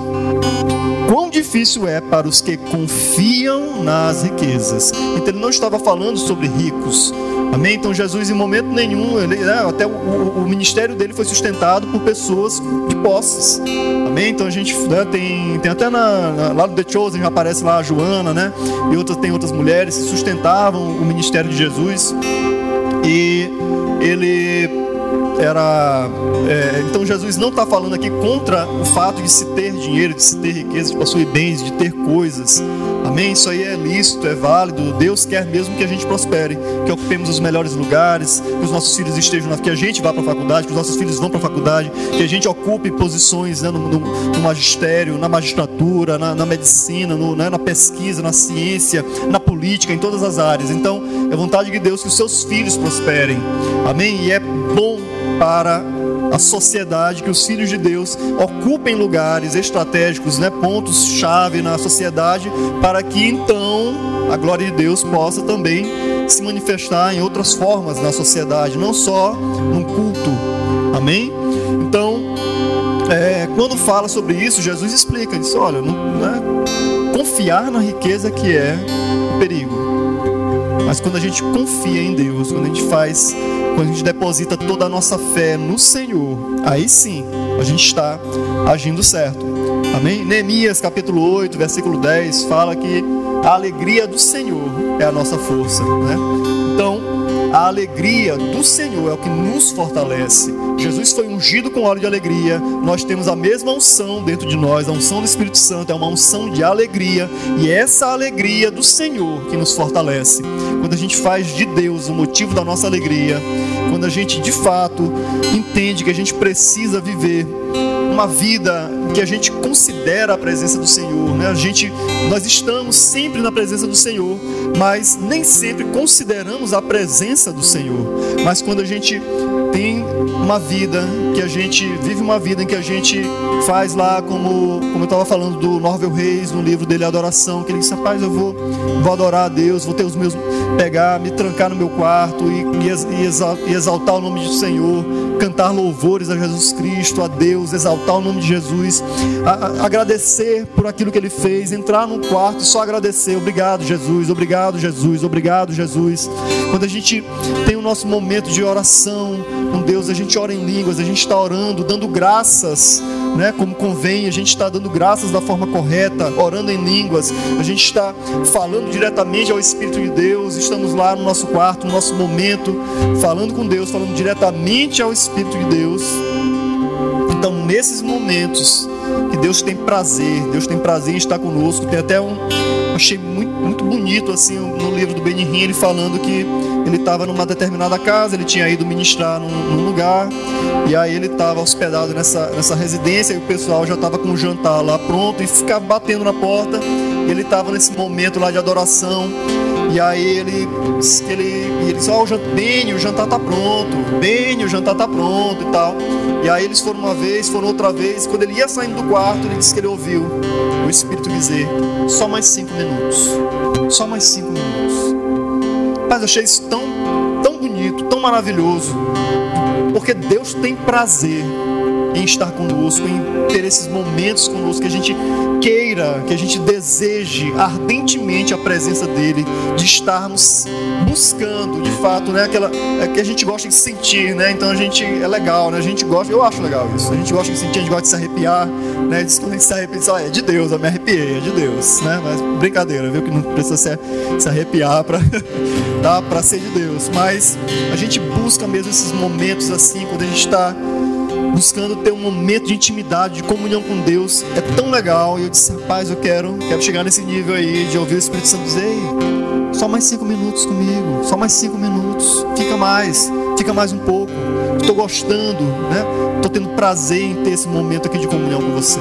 quão difícil é para os que confiam nas riquezas. Então ele não estava falando sobre ricos, Amém? Então Jesus em momento nenhum, ele, né, até o, o, o, ministério dele foi sustentado por pessoas de posses. Amém? Então a gente né, tem, tem até na, na, lá no The Chosen já aparece lá a Joana, né? E outras, tem outras mulheres que sustentavam o ministério de Jesus. E ele era. É, então Jesus não está falando aqui contra o fato de se ter dinheiro, de se ter riqueza, de possuir bens, de ter coisas. Amém? Isso aí é lícito, é válido. Deus quer mesmo que a gente prospere, que ocupemos os melhores lugares, que os nossos filhos estejam, que a gente vá para a faculdade, que os nossos filhos vão para a faculdade, que a gente ocupe posições né, no, no, no, magistério, na magistratura, na, na medicina, no, né, na pesquisa, na ciência, na política, em todas as áreas. Então, é vontade de Deus que os seus filhos prosperem. Amém? E é bom para a sociedade, que os filhos de Deus ocupem lugares estratégicos, né, pontos-chave na sociedade, para que então a glória de Deus possa também se manifestar em outras formas na sociedade, não só no culto. Amém? Então, é, quando fala sobre isso, Jesus explica, diz, olha, não, não é confiar na riqueza que é o perigo. Mas quando a gente confia em Deus, quando a gente faz, quando a gente deposita toda a nossa fé no Senhor, aí sim a gente está agindo certo. Amém? Neemias capítulo 8, versículo 10 fala que a alegria do Senhor é a nossa força, né? Então, a alegria do Senhor é o que nos fortalece. Jesus foi ungido com óleo de alegria. Nós temos a mesma unção dentro de nós. A unção do Espírito Santo é uma unção de alegria. E é essa alegria do Senhor que nos fortalece. Quando a gente faz de Deus o motivo da nossa alegria, quando a gente de fato entende que a gente precisa viver uma vida que a gente considera a presença do Senhor, né? A gente, nós estamos sempre na presença do Senhor, mas nem sempre consideramos a presença do Senhor. Mas quando a gente tem uma vida que a gente vive uma vida em que a gente faz lá como como eu estava falando do Norvel Reis no livro dele Adoração que ele disse rapaz eu vou vou adorar a Deus vou ter os meus pegar me trancar no meu quarto e, e exaltar o nome do Senhor cantar louvores a Jesus Cristo a Deus exaltar o nome de Jesus a, a, agradecer por aquilo que ele fez entrar no quarto e só agradecer obrigado Jesus obrigado Jesus obrigado Jesus. Quando a gente tem o nosso momento de oração com Deus, a gente ora em línguas, a gente está orando, dando graças, né, como convém, a gente está dando graças da forma correta, orando em línguas, a gente está falando diretamente ao Espírito de Deus, estamos lá no nosso quarto, no nosso momento, falando com Deus, falando diretamente ao Espírito de Deus. Então, nesses momentos que Deus tem prazer, Deus tem prazer em estar conosco, tem até um, achei muito, muito bonito assim no livro do Benihim, ele falando que ele estava numa determinada casa, ele tinha ido ministrar num, num lugar, e aí ele estava hospedado nessa, nessa residência, e o pessoal já estava com o jantar lá pronto, e ficava batendo na porta, ele estava nesse momento lá de adoração, e aí ele, ele, ele disse, ó, oh, Beni, o jantar tá pronto, Beni, o jantar tá pronto e tal. E aí eles foram uma vez, foram outra vez, quando ele ia saindo do quarto, ele disse que ele ouviu o Espírito dizer, só mais cinco minutos, só mais cinco minutos. Mas eu achei isso tão, tão bonito, tão maravilhoso. Porque Deus tem prazer em estar conosco, em ter esses momentos conosco, que a gente queira, que a gente deseje ardentemente a presença dele, de estarmos buscando, de fato, né, aquela é que a gente gosta de sentir, né? Então a gente é legal, né? A gente gosta, eu acho legal isso. A gente gosta de sentir, a gente gosta de se arrepiar, né? Diz que a gente se arrepia, ah, é de Deus, eu me arrepiei, é de Deus, né? Mas brincadeira, viu que não precisa se, se arrepiar para tá? para ser de Deus, mas a gente busca mesmo esses momentos assim, quando a gente está buscando ter um momento de intimidade, de comunhão com Deus. É tão legal. E eu disse, rapaz, eu quero, quero chegar nesse nível aí de ouvir o Espírito Santo dizer, só mais cinco minutos comigo, só mais cinco minutos. Fica mais, fica mais um pouco. Estou gostando, né? Estou tendo prazer em ter esse momento aqui de comunhão com você.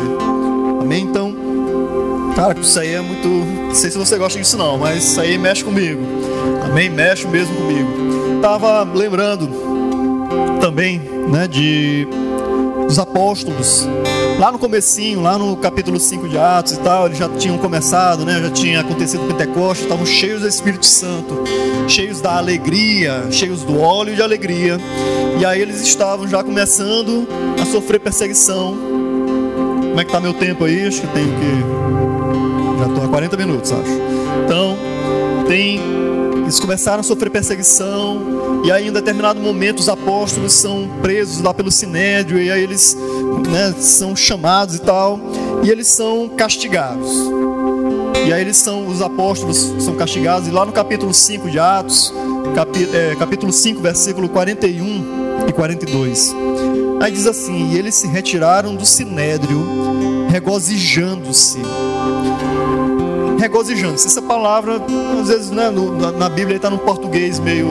Amém? Então, cara, isso aí é muito. Não sei se você gosta disso não, mas isso aí mexe comigo. Amém? Mexe mesmo comigo. Tava lembrando também, né, de dos apóstolos. Lá no comecinho, lá no capítulo 5 de Atos e tal, eles já tinham começado, né? Já tinha acontecido o Pentecostes, estavam cheios do Espírito Santo, cheios da alegria, cheios do óleo de alegria. E aí eles estavam já começando a sofrer perseguição. Como é que tá meu tempo aí? Acho que tenho que já estou a 40 minutos, acho. Então, tem eles começaram a sofrer perseguição, e aí em determinado momento os apóstolos são presos lá pelo sinédrio, e aí eles né, são chamados e tal, e eles são castigados. E aí eles são, os apóstolos são castigados, e lá no capítulo 5 de Atos, capi, é, capítulo 5, versículo 41 e 42, aí diz assim: E eles se retiraram do sinédrio, regozijando-se regozijando-se. Essa palavra, às vezes, né, no, na Bíblia está no português meio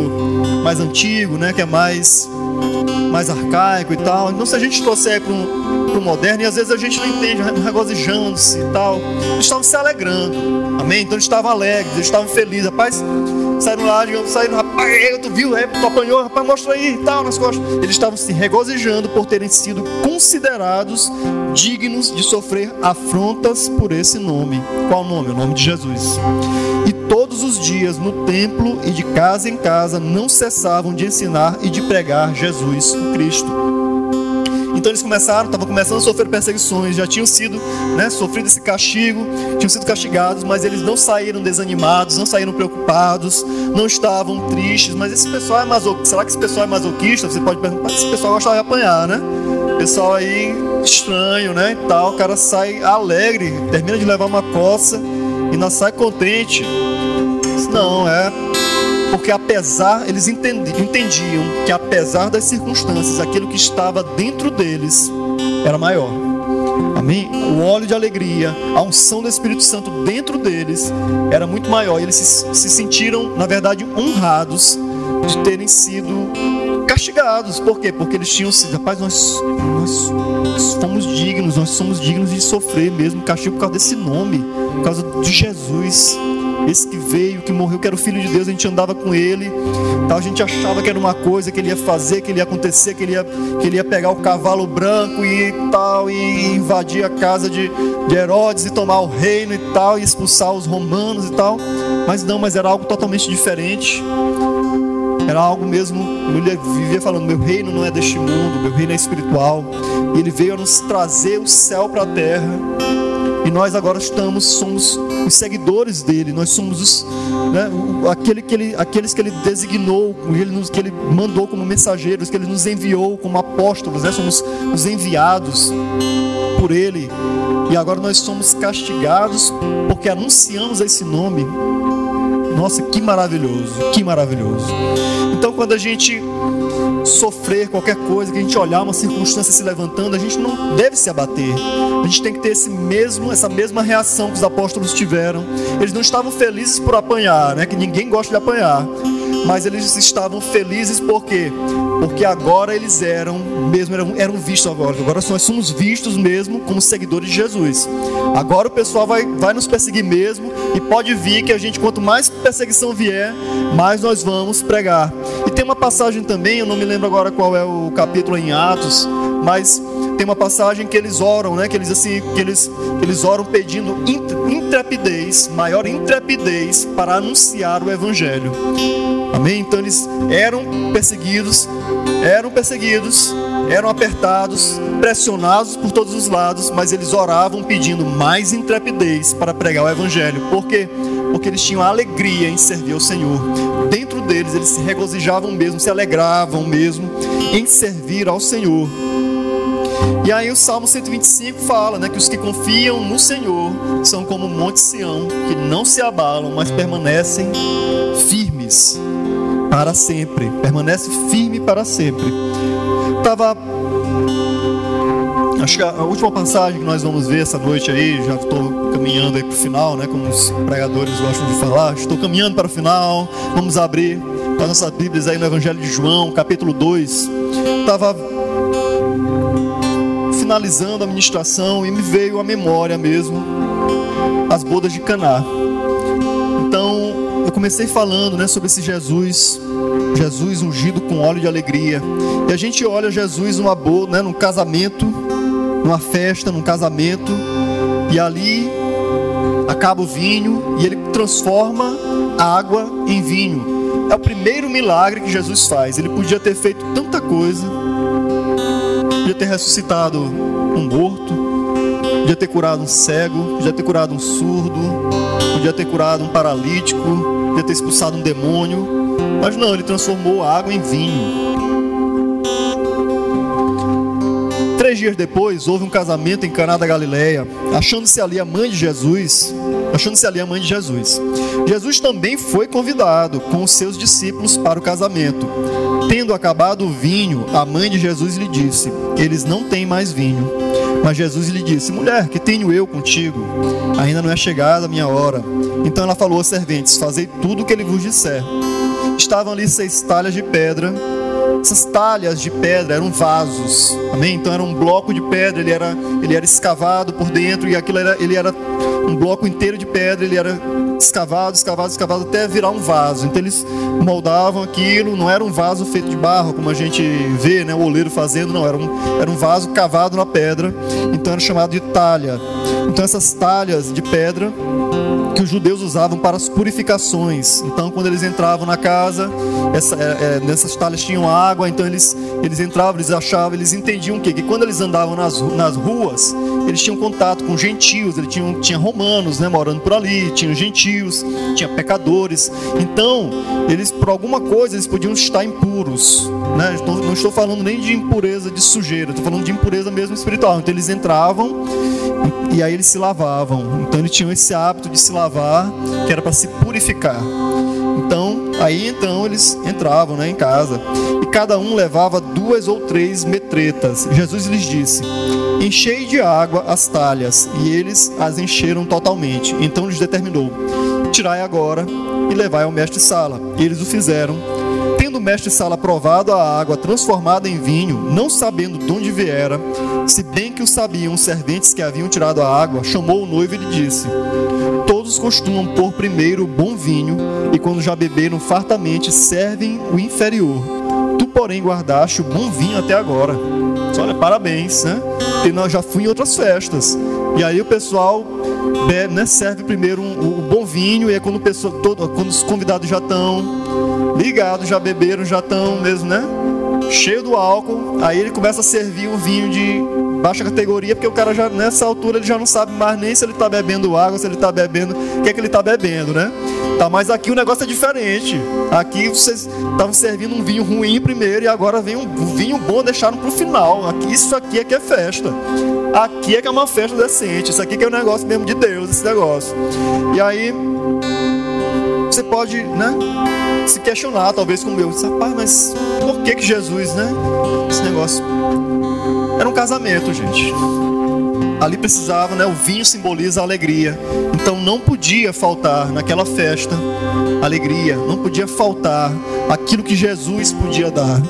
mais antigo, né, que é mais, mais arcaico e tal. Então, se a gente trouxer para o moderno, e às vezes a gente não entende, regozijando-se e tal, eles estavam se alegrando, amém? Então, eles estavam alegres, eles estavam felizes. Rapaz, saíram lá, digamos, saíram, rapaz, tu viu, é, tu apanhou, rapaz, mostra aí e tal, nas costas. Eles estavam se regozijando por terem sido considerados dignos de sofrer afrontas por esse nome. Qual nome? O nome de Jesus. E todos os dias no templo e de casa em casa não cessavam de ensinar e de pregar Jesus, o Cristo. Então eles começaram, estavam começando a sofrer perseguições, já tinham sido, né, sofrido esse castigo, tinham sido castigados, mas eles não saíram desanimados, não saíram preocupados, não estavam tristes. Mas esse pessoal é masoquista. Será que esse pessoal é masoquista? Você pode perguntar, esse pessoal gosta de apanhar, né? Pessoal aí estranho, né? E tal, o cara sai alegre, termina de levar uma coça e ainda sai contente. Não, é porque apesar, eles entendiam, que apesar das circunstâncias, aquilo que estava dentro deles era maior. Amém? O óleo de alegria, a unção do Espírito Santo dentro deles era muito maior. E eles se, se sentiram, na verdade, honrados de terem sido castigados. Por quê? Porque eles tinham sido, rapaz, nós, nós fomos dignos, nós somos dignos de sofrer mesmo castigo por causa desse nome, por causa de Jesus. Esse que veio, que morreu, que era o Filho de Deus, a gente andava com ele, tal, a gente achava que era uma coisa que ele ia fazer, que ele ia acontecer, que ele ia, que ele ia pegar o cavalo branco e tal, e invadir a casa de, de Herodes e tomar o reino e tal, e expulsar os romanos e tal. Mas não, mas era algo totalmente diferente. Era algo mesmo, ele vivia falando: meu reino não é deste mundo, meu reino é espiritual. E ele veio a nos trazer o céu para a terra. Nós agora estamos, somos os seguidores dele, nós somos os, né, aquele que ele, aqueles que ele designou, que ele mandou como mensageiros, que ele nos enviou como apóstolos, né, somos os enviados por ele. E agora nós somos castigados porque anunciamos esse nome nossa, que maravilhoso, que maravilhoso. Então, quando a gente sofrer qualquer coisa, que a gente olhar uma circunstância se levantando, a gente não deve se abater. A gente tem que ter esse mesmo, essa mesma reação que os apóstolos tiveram. Eles não estavam felizes por apanhar, né? Que ninguém gosta de apanhar mas eles estavam felizes por quê? Porque agora eles eram mesmo eram, eram vistos agora. Agora nós somos vistos mesmo como seguidores de Jesus. Agora o pessoal vai, vai nos perseguir mesmo e pode vir que a gente quanto mais perseguição vier, mais nós vamos pregar. E tem uma passagem também, eu não me lembro agora qual é o capítulo em Atos, mas tem uma passagem que eles oram, né? Que eles assim, que eles, eles oram pedindo intrepidez, maior intrepidez para anunciar o evangelho. Amém? Então eles eram perseguidos, eram perseguidos, eram apertados, pressionados por todos os lados, mas eles oravam pedindo mais intrepidez para pregar o evangelho. Por quê? Porque eles tinham alegria em servir ao Senhor. Dentro deles eles se regozijavam mesmo, se alegravam mesmo em servir ao Senhor. E aí o Salmo 125 fala, né, que os que confiam no Senhor são como o monte Sião, que não se abalam, mas permanecem firmes para sempre, permanece firme para sempre. Tava Acho que a última passagem que nós vamos ver essa noite aí, já estou caminhando aí para o final, né? Como os pregadores gostam de falar, estou caminhando para o final. Vamos abrir as nossas Bíblias aí no Evangelho de João, capítulo 2. Estava finalizando a ministração e me veio à memória mesmo as bodas de Caná. Então, eu comecei falando, né, sobre esse Jesus, Jesus ungido com óleo de alegria. E a gente olha Jesus numa boda, né, num casamento, numa festa, num casamento, e ali acaba o vinho e ele transforma a água em vinho. É o primeiro milagre que Jesus faz. Ele podia ter feito tanta coisa, ter ressuscitado um morto, podia ter curado um cego, podia ter curado um surdo, podia ter curado um paralítico, podia ter expulsado um demônio, mas não, ele transformou a água em vinho. Três dias depois, houve um casamento em Caná da Galileia, achando-se ali a mãe de Jesus, achando-se ali a mãe de Jesus. Jesus também foi convidado com os seus discípulos para o casamento. Tendo acabado o vinho, a mãe de Jesus lhe disse: Eles não têm mais vinho. Mas Jesus lhe disse: Mulher, que tenho eu contigo? Ainda não é chegada a minha hora. Então ela falou aos serventes: Fazei tudo o que ele vos disser. Estavam ali seis talhas de pedra. Essas talhas de pedra eram vasos, amém? Então era um bloco de pedra, ele era, ele era escavado por dentro e aquilo era, ele era um bloco inteiro de pedra, ele era escavado, escavado, escavado até virar um vaso. Então eles moldavam aquilo, não era um vaso feito de barro, como a gente vê, né, o oleiro fazendo, não, era um, era um vaso cavado na pedra, então era chamado de talha. Então essas talhas de pedra que os judeus usavam para as purificações. Então, quando eles entravam na casa, essa, é, é, nessas talhas tinham água, então eles, eles entravam, eles achavam, eles entendiam o quê? Que quando eles andavam nas, nas ruas, eles tinham contato com gentios, eles tinham, tinha romanos né, morando por ali, tinham gentios, tinha pecadores. Então, eles, por alguma coisa, eles podiam estar impuros. Né? Não estou falando nem de impureza de sujeira, estou falando de impureza mesmo espiritual. Então, eles entravam e aí eles se lavavam. Então, eles tinham esse hábito de se lavar, que era para se purificar. Então, aí então eles entravam né, em casa e cada um levava duas ou três metretas. Jesus lhes disse: Enchei de água as talhas, e eles as encheram totalmente. Então lhes determinou: Tirai agora e levai ao mestre-sala. Eles o fizeram. Tendo o mestre-sala provado a água transformada em vinho, não sabendo de onde viera, se bem que o sabiam os serventes que haviam tirado a água, chamou o noivo e lhe disse: Todos costumam pôr primeiro o bom vinho, e quando já beberam fartamente, servem o inferior. Tu, porém, guardaste o bom vinho até agora. Olha, parabéns, né? Porque nós já fui em outras festas. E aí o pessoal né, serve primeiro um, o bom vinho, e é quando, pessoa, todo, quando os convidados já estão ligados, já beberam, já estão mesmo, né? Cheio do álcool, aí ele começa a servir o vinho de baixa categoria, porque o cara já nessa altura ele já não sabe mais nem se ele está bebendo água, se ele está bebendo, o que é que ele está bebendo, né? Tá, mas aqui o negócio é diferente. Aqui vocês estavam servindo um vinho ruim primeiro e agora vem um vinho bom deixaram para o final. Aqui, isso aqui é que é festa. Aqui é que é uma festa decente. Isso aqui que é um negócio mesmo de Deus, esse negócio. E aí você pode, né, se questionar, talvez como eu, rapaz, mas por que que Jesus, né, esse negócio era um casamento, gente. Ali precisava, né? O vinho simboliza a alegria. Então não podia faltar naquela festa alegria. Não podia faltar aquilo que Jesus podia dar.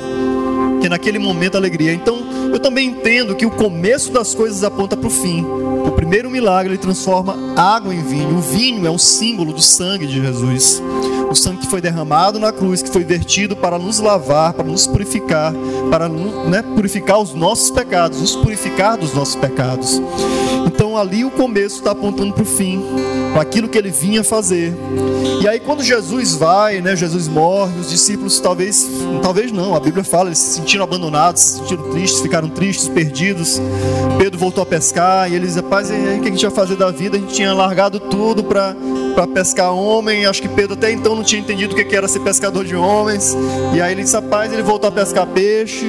Que naquele momento alegria. Então eu também entendo que o começo das coisas aponta para o fim. O primeiro milagre ele transforma água em vinho. O vinho é um símbolo do sangue de Jesus o sangue que foi derramado na cruz, que foi vertido para nos lavar, para nos purificar, para né, purificar os nossos pecados, nos purificar dos nossos pecados. Então ali o começo está apontando para o fim, para aquilo que ele vinha fazer. E aí quando Jesus vai, né, Jesus morre, os discípulos talvez, talvez não, a Bíblia fala, eles se sentiram abandonados, se sentiram tristes, ficaram tristes, perdidos. Pedro voltou a pescar e eles, rapaz, o que a gente vai fazer da vida? A gente tinha largado tudo para pescar homem. Acho que Pedro até então não tinha entendido o que era ser pescador de homens. E aí ele disse, rapaz, ele voltou a pescar peixe.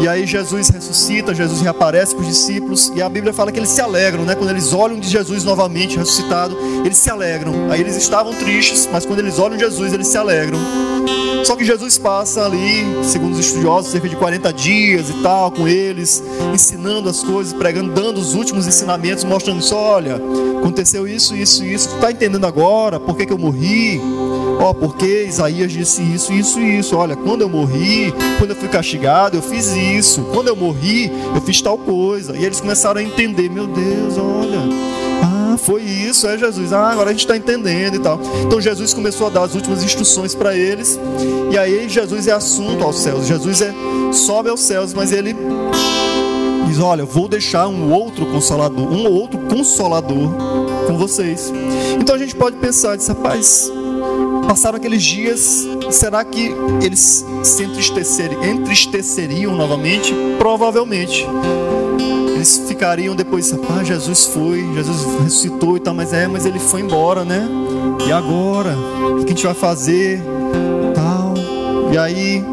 E aí Jesus ressuscita, Jesus reaparece para os discípulos. E a Bíblia fala que eles se alegram, né? Quando eles olham de Jesus novamente ressuscitado, eles se alegram. Aí eles estavam tristes, mas quando eles olham Jesus, eles se alegram. Só que Jesus passa ali, segundo os estudiosos, cerca de 40 dias e tal, com eles, ensinando as coisas, pregando, dando os últimos ensinamentos, mostrando isso: olha, aconteceu isso, isso, isso, tu está entendendo agora por que, que eu morri? Ó, oh, porque Isaías disse isso, isso e isso. Olha, quando eu morri, quando eu fui castigado, eu fiz isso. Quando eu morri, eu fiz tal coisa. E eles começaram a entender: meu Deus, olha, foi isso, é Jesus. Ah, agora a gente está entendendo e tal. Então Jesus começou a dar as últimas instruções para eles. E aí Jesus é assunto aos céus. Jesus é sobe aos céus, mas ele diz: Olha, vou deixar um outro consolador, um outro consolador com vocês. Então a gente pode pensar, diz, rapaz, passaram aqueles dias, será que eles se entristeceriam, entristeceriam novamente? Provavelmente eles ficariam depois, ah, Jesus foi, Jesus ressuscitou e tal, mas é, mas ele foi embora, né? E agora? O que a gente vai fazer? Tal. E aí,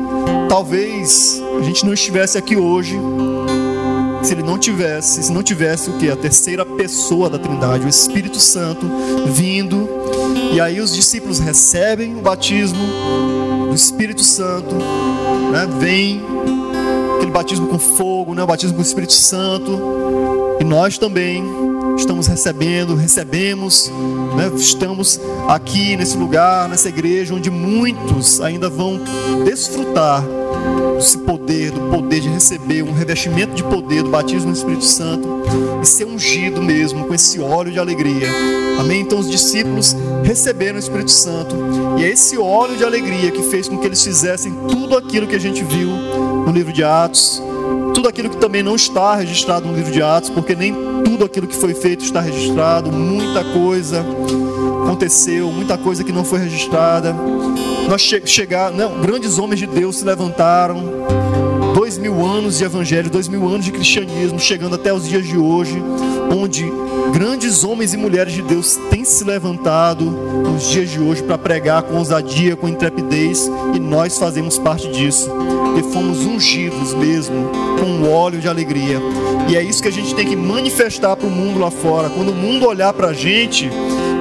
talvez a gente não estivesse aqui hoje se ele não tivesse, se não tivesse o que? A terceira pessoa da Trindade, o Espírito Santo vindo. E aí os discípulos recebem o batismo do Espírito Santo, né? Vem aquele batismo com fogo, né? o batismo com o Espírito Santo. E nós também estamos recebendo, recebemos, né? estamos aqui nesse lugar, nessa igreja, onde muitos ainda vão desfrutar desse poder, do poder de receber um revestimento de poder do batismo no Espírito Santo e ser ungido mesmo com esse óleo de alegria. Amém? Então os discípulos receberam o Espírito Santo e é esse óleo de alegria que fez com que eles fizessem tudo aquilo que a gente viu no livro de Atos, tudo aquilo que também não está registrado no livro de Atos, porque nem tudo aquilo que foi feito está registrado, muita coisa aconteceu, muita coisa que não foi registrada. Nós che chegar, não, grandes homens de Deus se levantaram. Dois mil anos de evangelho, dois mil anos de cristianismo, chegando até os dias de hoje, onde grandes homens e mulheres de Deus têm se levantado nos dias de hoje para pregar com ousadia, com intrepidez, e nós fazemos parte disso. E fomos ungidos mesmo com um óleo de alegria. E é isso que a gente tem que manifestar para o mundo lá fora. Quando o mundo olhar para a gente,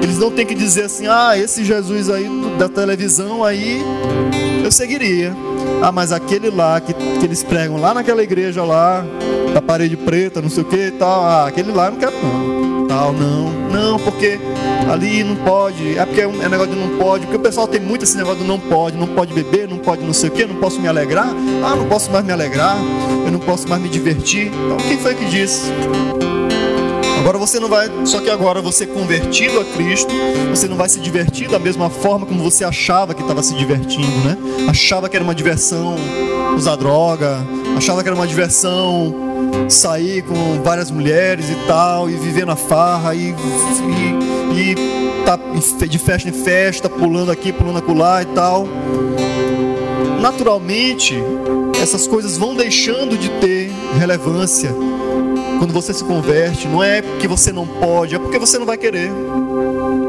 eles não tem que dizer assim: ah, esse Jesus aí da televisão aí eu seguiria. Ah, mas aquele lá que, que eles pregam lá naquela igreja lá, da parede preta, não sei o que e tal, ah, aquele lá eu não quero não. Tal, não, não, porque ali não pode, é porque é, um, é negócio de não pode, porque o pessoal tem muito esse negócio de não pode, não pode beber, não pode não sei o que, não posso me alegrar, ah, não posso mais me alegrar, eu não posso mais me divertir. Então quem foi que disse? Agora você não vai, só que agora você convertido a Cristo, você não vai se divertir da mesma forma como você achava que estava se divertindo, né? Achava que era uma diversão usar droga, achava que era uma diversão sair com várias mulheres e tal, e viver na farra, e, e, e tá de festa em festa, pulando aqui, pulando acolá e tal. Naturalmente, essas coisas vão deixando de ter relevância quando você se converte, não é porque você não pode, é porque você não vai querer.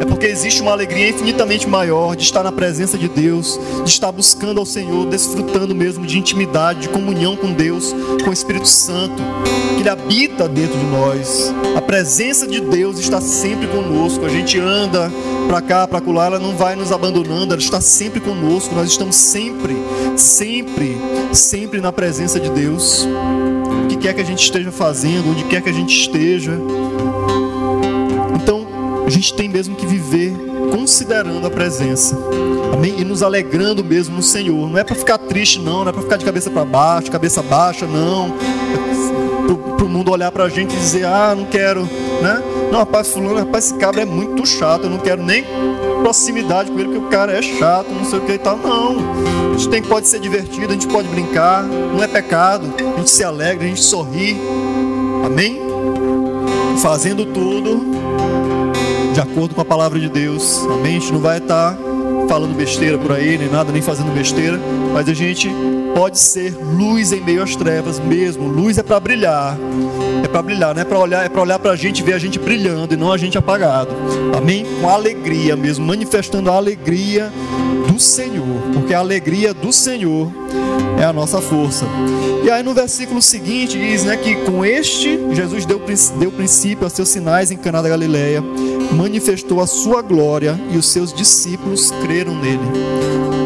É porque existe uma alegria infinitamente maior de estar na presença de Deus, de estar buscando ao Senhor, desfrutando mesmo de intimidade, de comunhão com Deus, com o Espírito Santo, que Ele habita dentro de nós. A presença de Deus está sempre conosco. A gente anda para cá, para lá, ela não vai nos abandonando, ela está sempre conosco. Nós estamos sempre, sempre, sempre na presença de Deus que quer que a gente esteja fazendo, onde quer que a gente esteja. Então, a gente tem mesmo que viver considerando a presença. Amém? E nos alegrando mesmo no Senhor. Não é para ficar triste, não. Não é para ficar de cabeça para baixo, cabeça baixa, não. É para o mundo olhar para a gente e dizer: Ah, não quero, né? Não, rapaz, fulano, rapaz, esse cabra é muito chato. Eu não quero nem proximidade com ele, porque o cara é chato, não sei o que e tal. Não. A gente tem, pode ser divertido, a gente pode brincar, não é pecado. A gente se alegra, a gente sorri. Amém? Fazendo tudo de acordo com a palavra de Deus. Amém? A gente não vai estar falando besteira por aí, nem nada, nem fazendo besteira, mas a gente pode ser luz em meio às trevas mesmo. Luz é para brilhar. É para brilhar, não é para olhar, é para olhar para a gente, ver a gente brilhando e não a gente apagado. Amém? Com alegria mesmo, manifestando a alegria do Senhor, porque a alegria do Senhor é a nossa força. E aí no versículo seguinte diz, né, que com este Jesus deu, deu princípio a seus sinais em Caná da Galileia, manifestou a sua glória e os seus discípulos creram nele.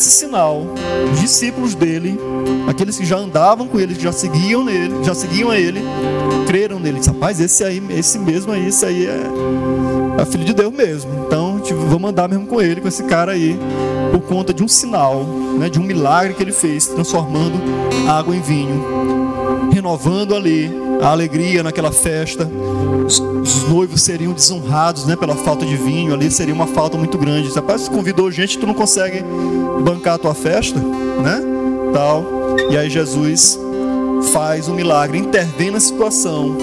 Esse sinal, os discípulos dele, aqueles que já andavam com ele, que já seguiam nele, já seguiam a ele, creram nele. Diz, Rapaz, esse aí, esse mesmo aí, esse aí é, é filho de Deus mesmo. Então, tipo, vamos andar mesmo com ele, com esse cara aí, por conta de um sinal, né, de um milagre que ele fez, transformando água em vinho, renovando ali a alegria naquela festa. Os, os, noivos seriam desonrados, né, pela falta de vinho. Ali seria uma falta muito grande. Rapaz, se convidou gente, tu não consegue bancar a tua festa, né? Tal. E aí Jesus faz um milagre, intervém na situação.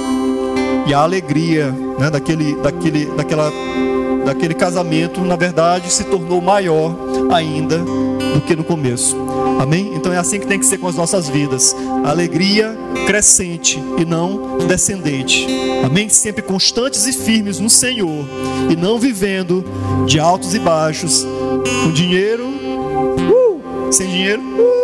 E a alegria, né, daquele, daquele, daquela, daquele casamento, na verdade, se tornou maior ainda do que no começo. Amém? Então é assim que tem que ser com as nossas vidas. Alegria crescente e não descendente. Amém? Sempre constantes e firmes no Senhor e não vivendo de altos e baixos, com dinheiro, uh, sem dinheiro, uh.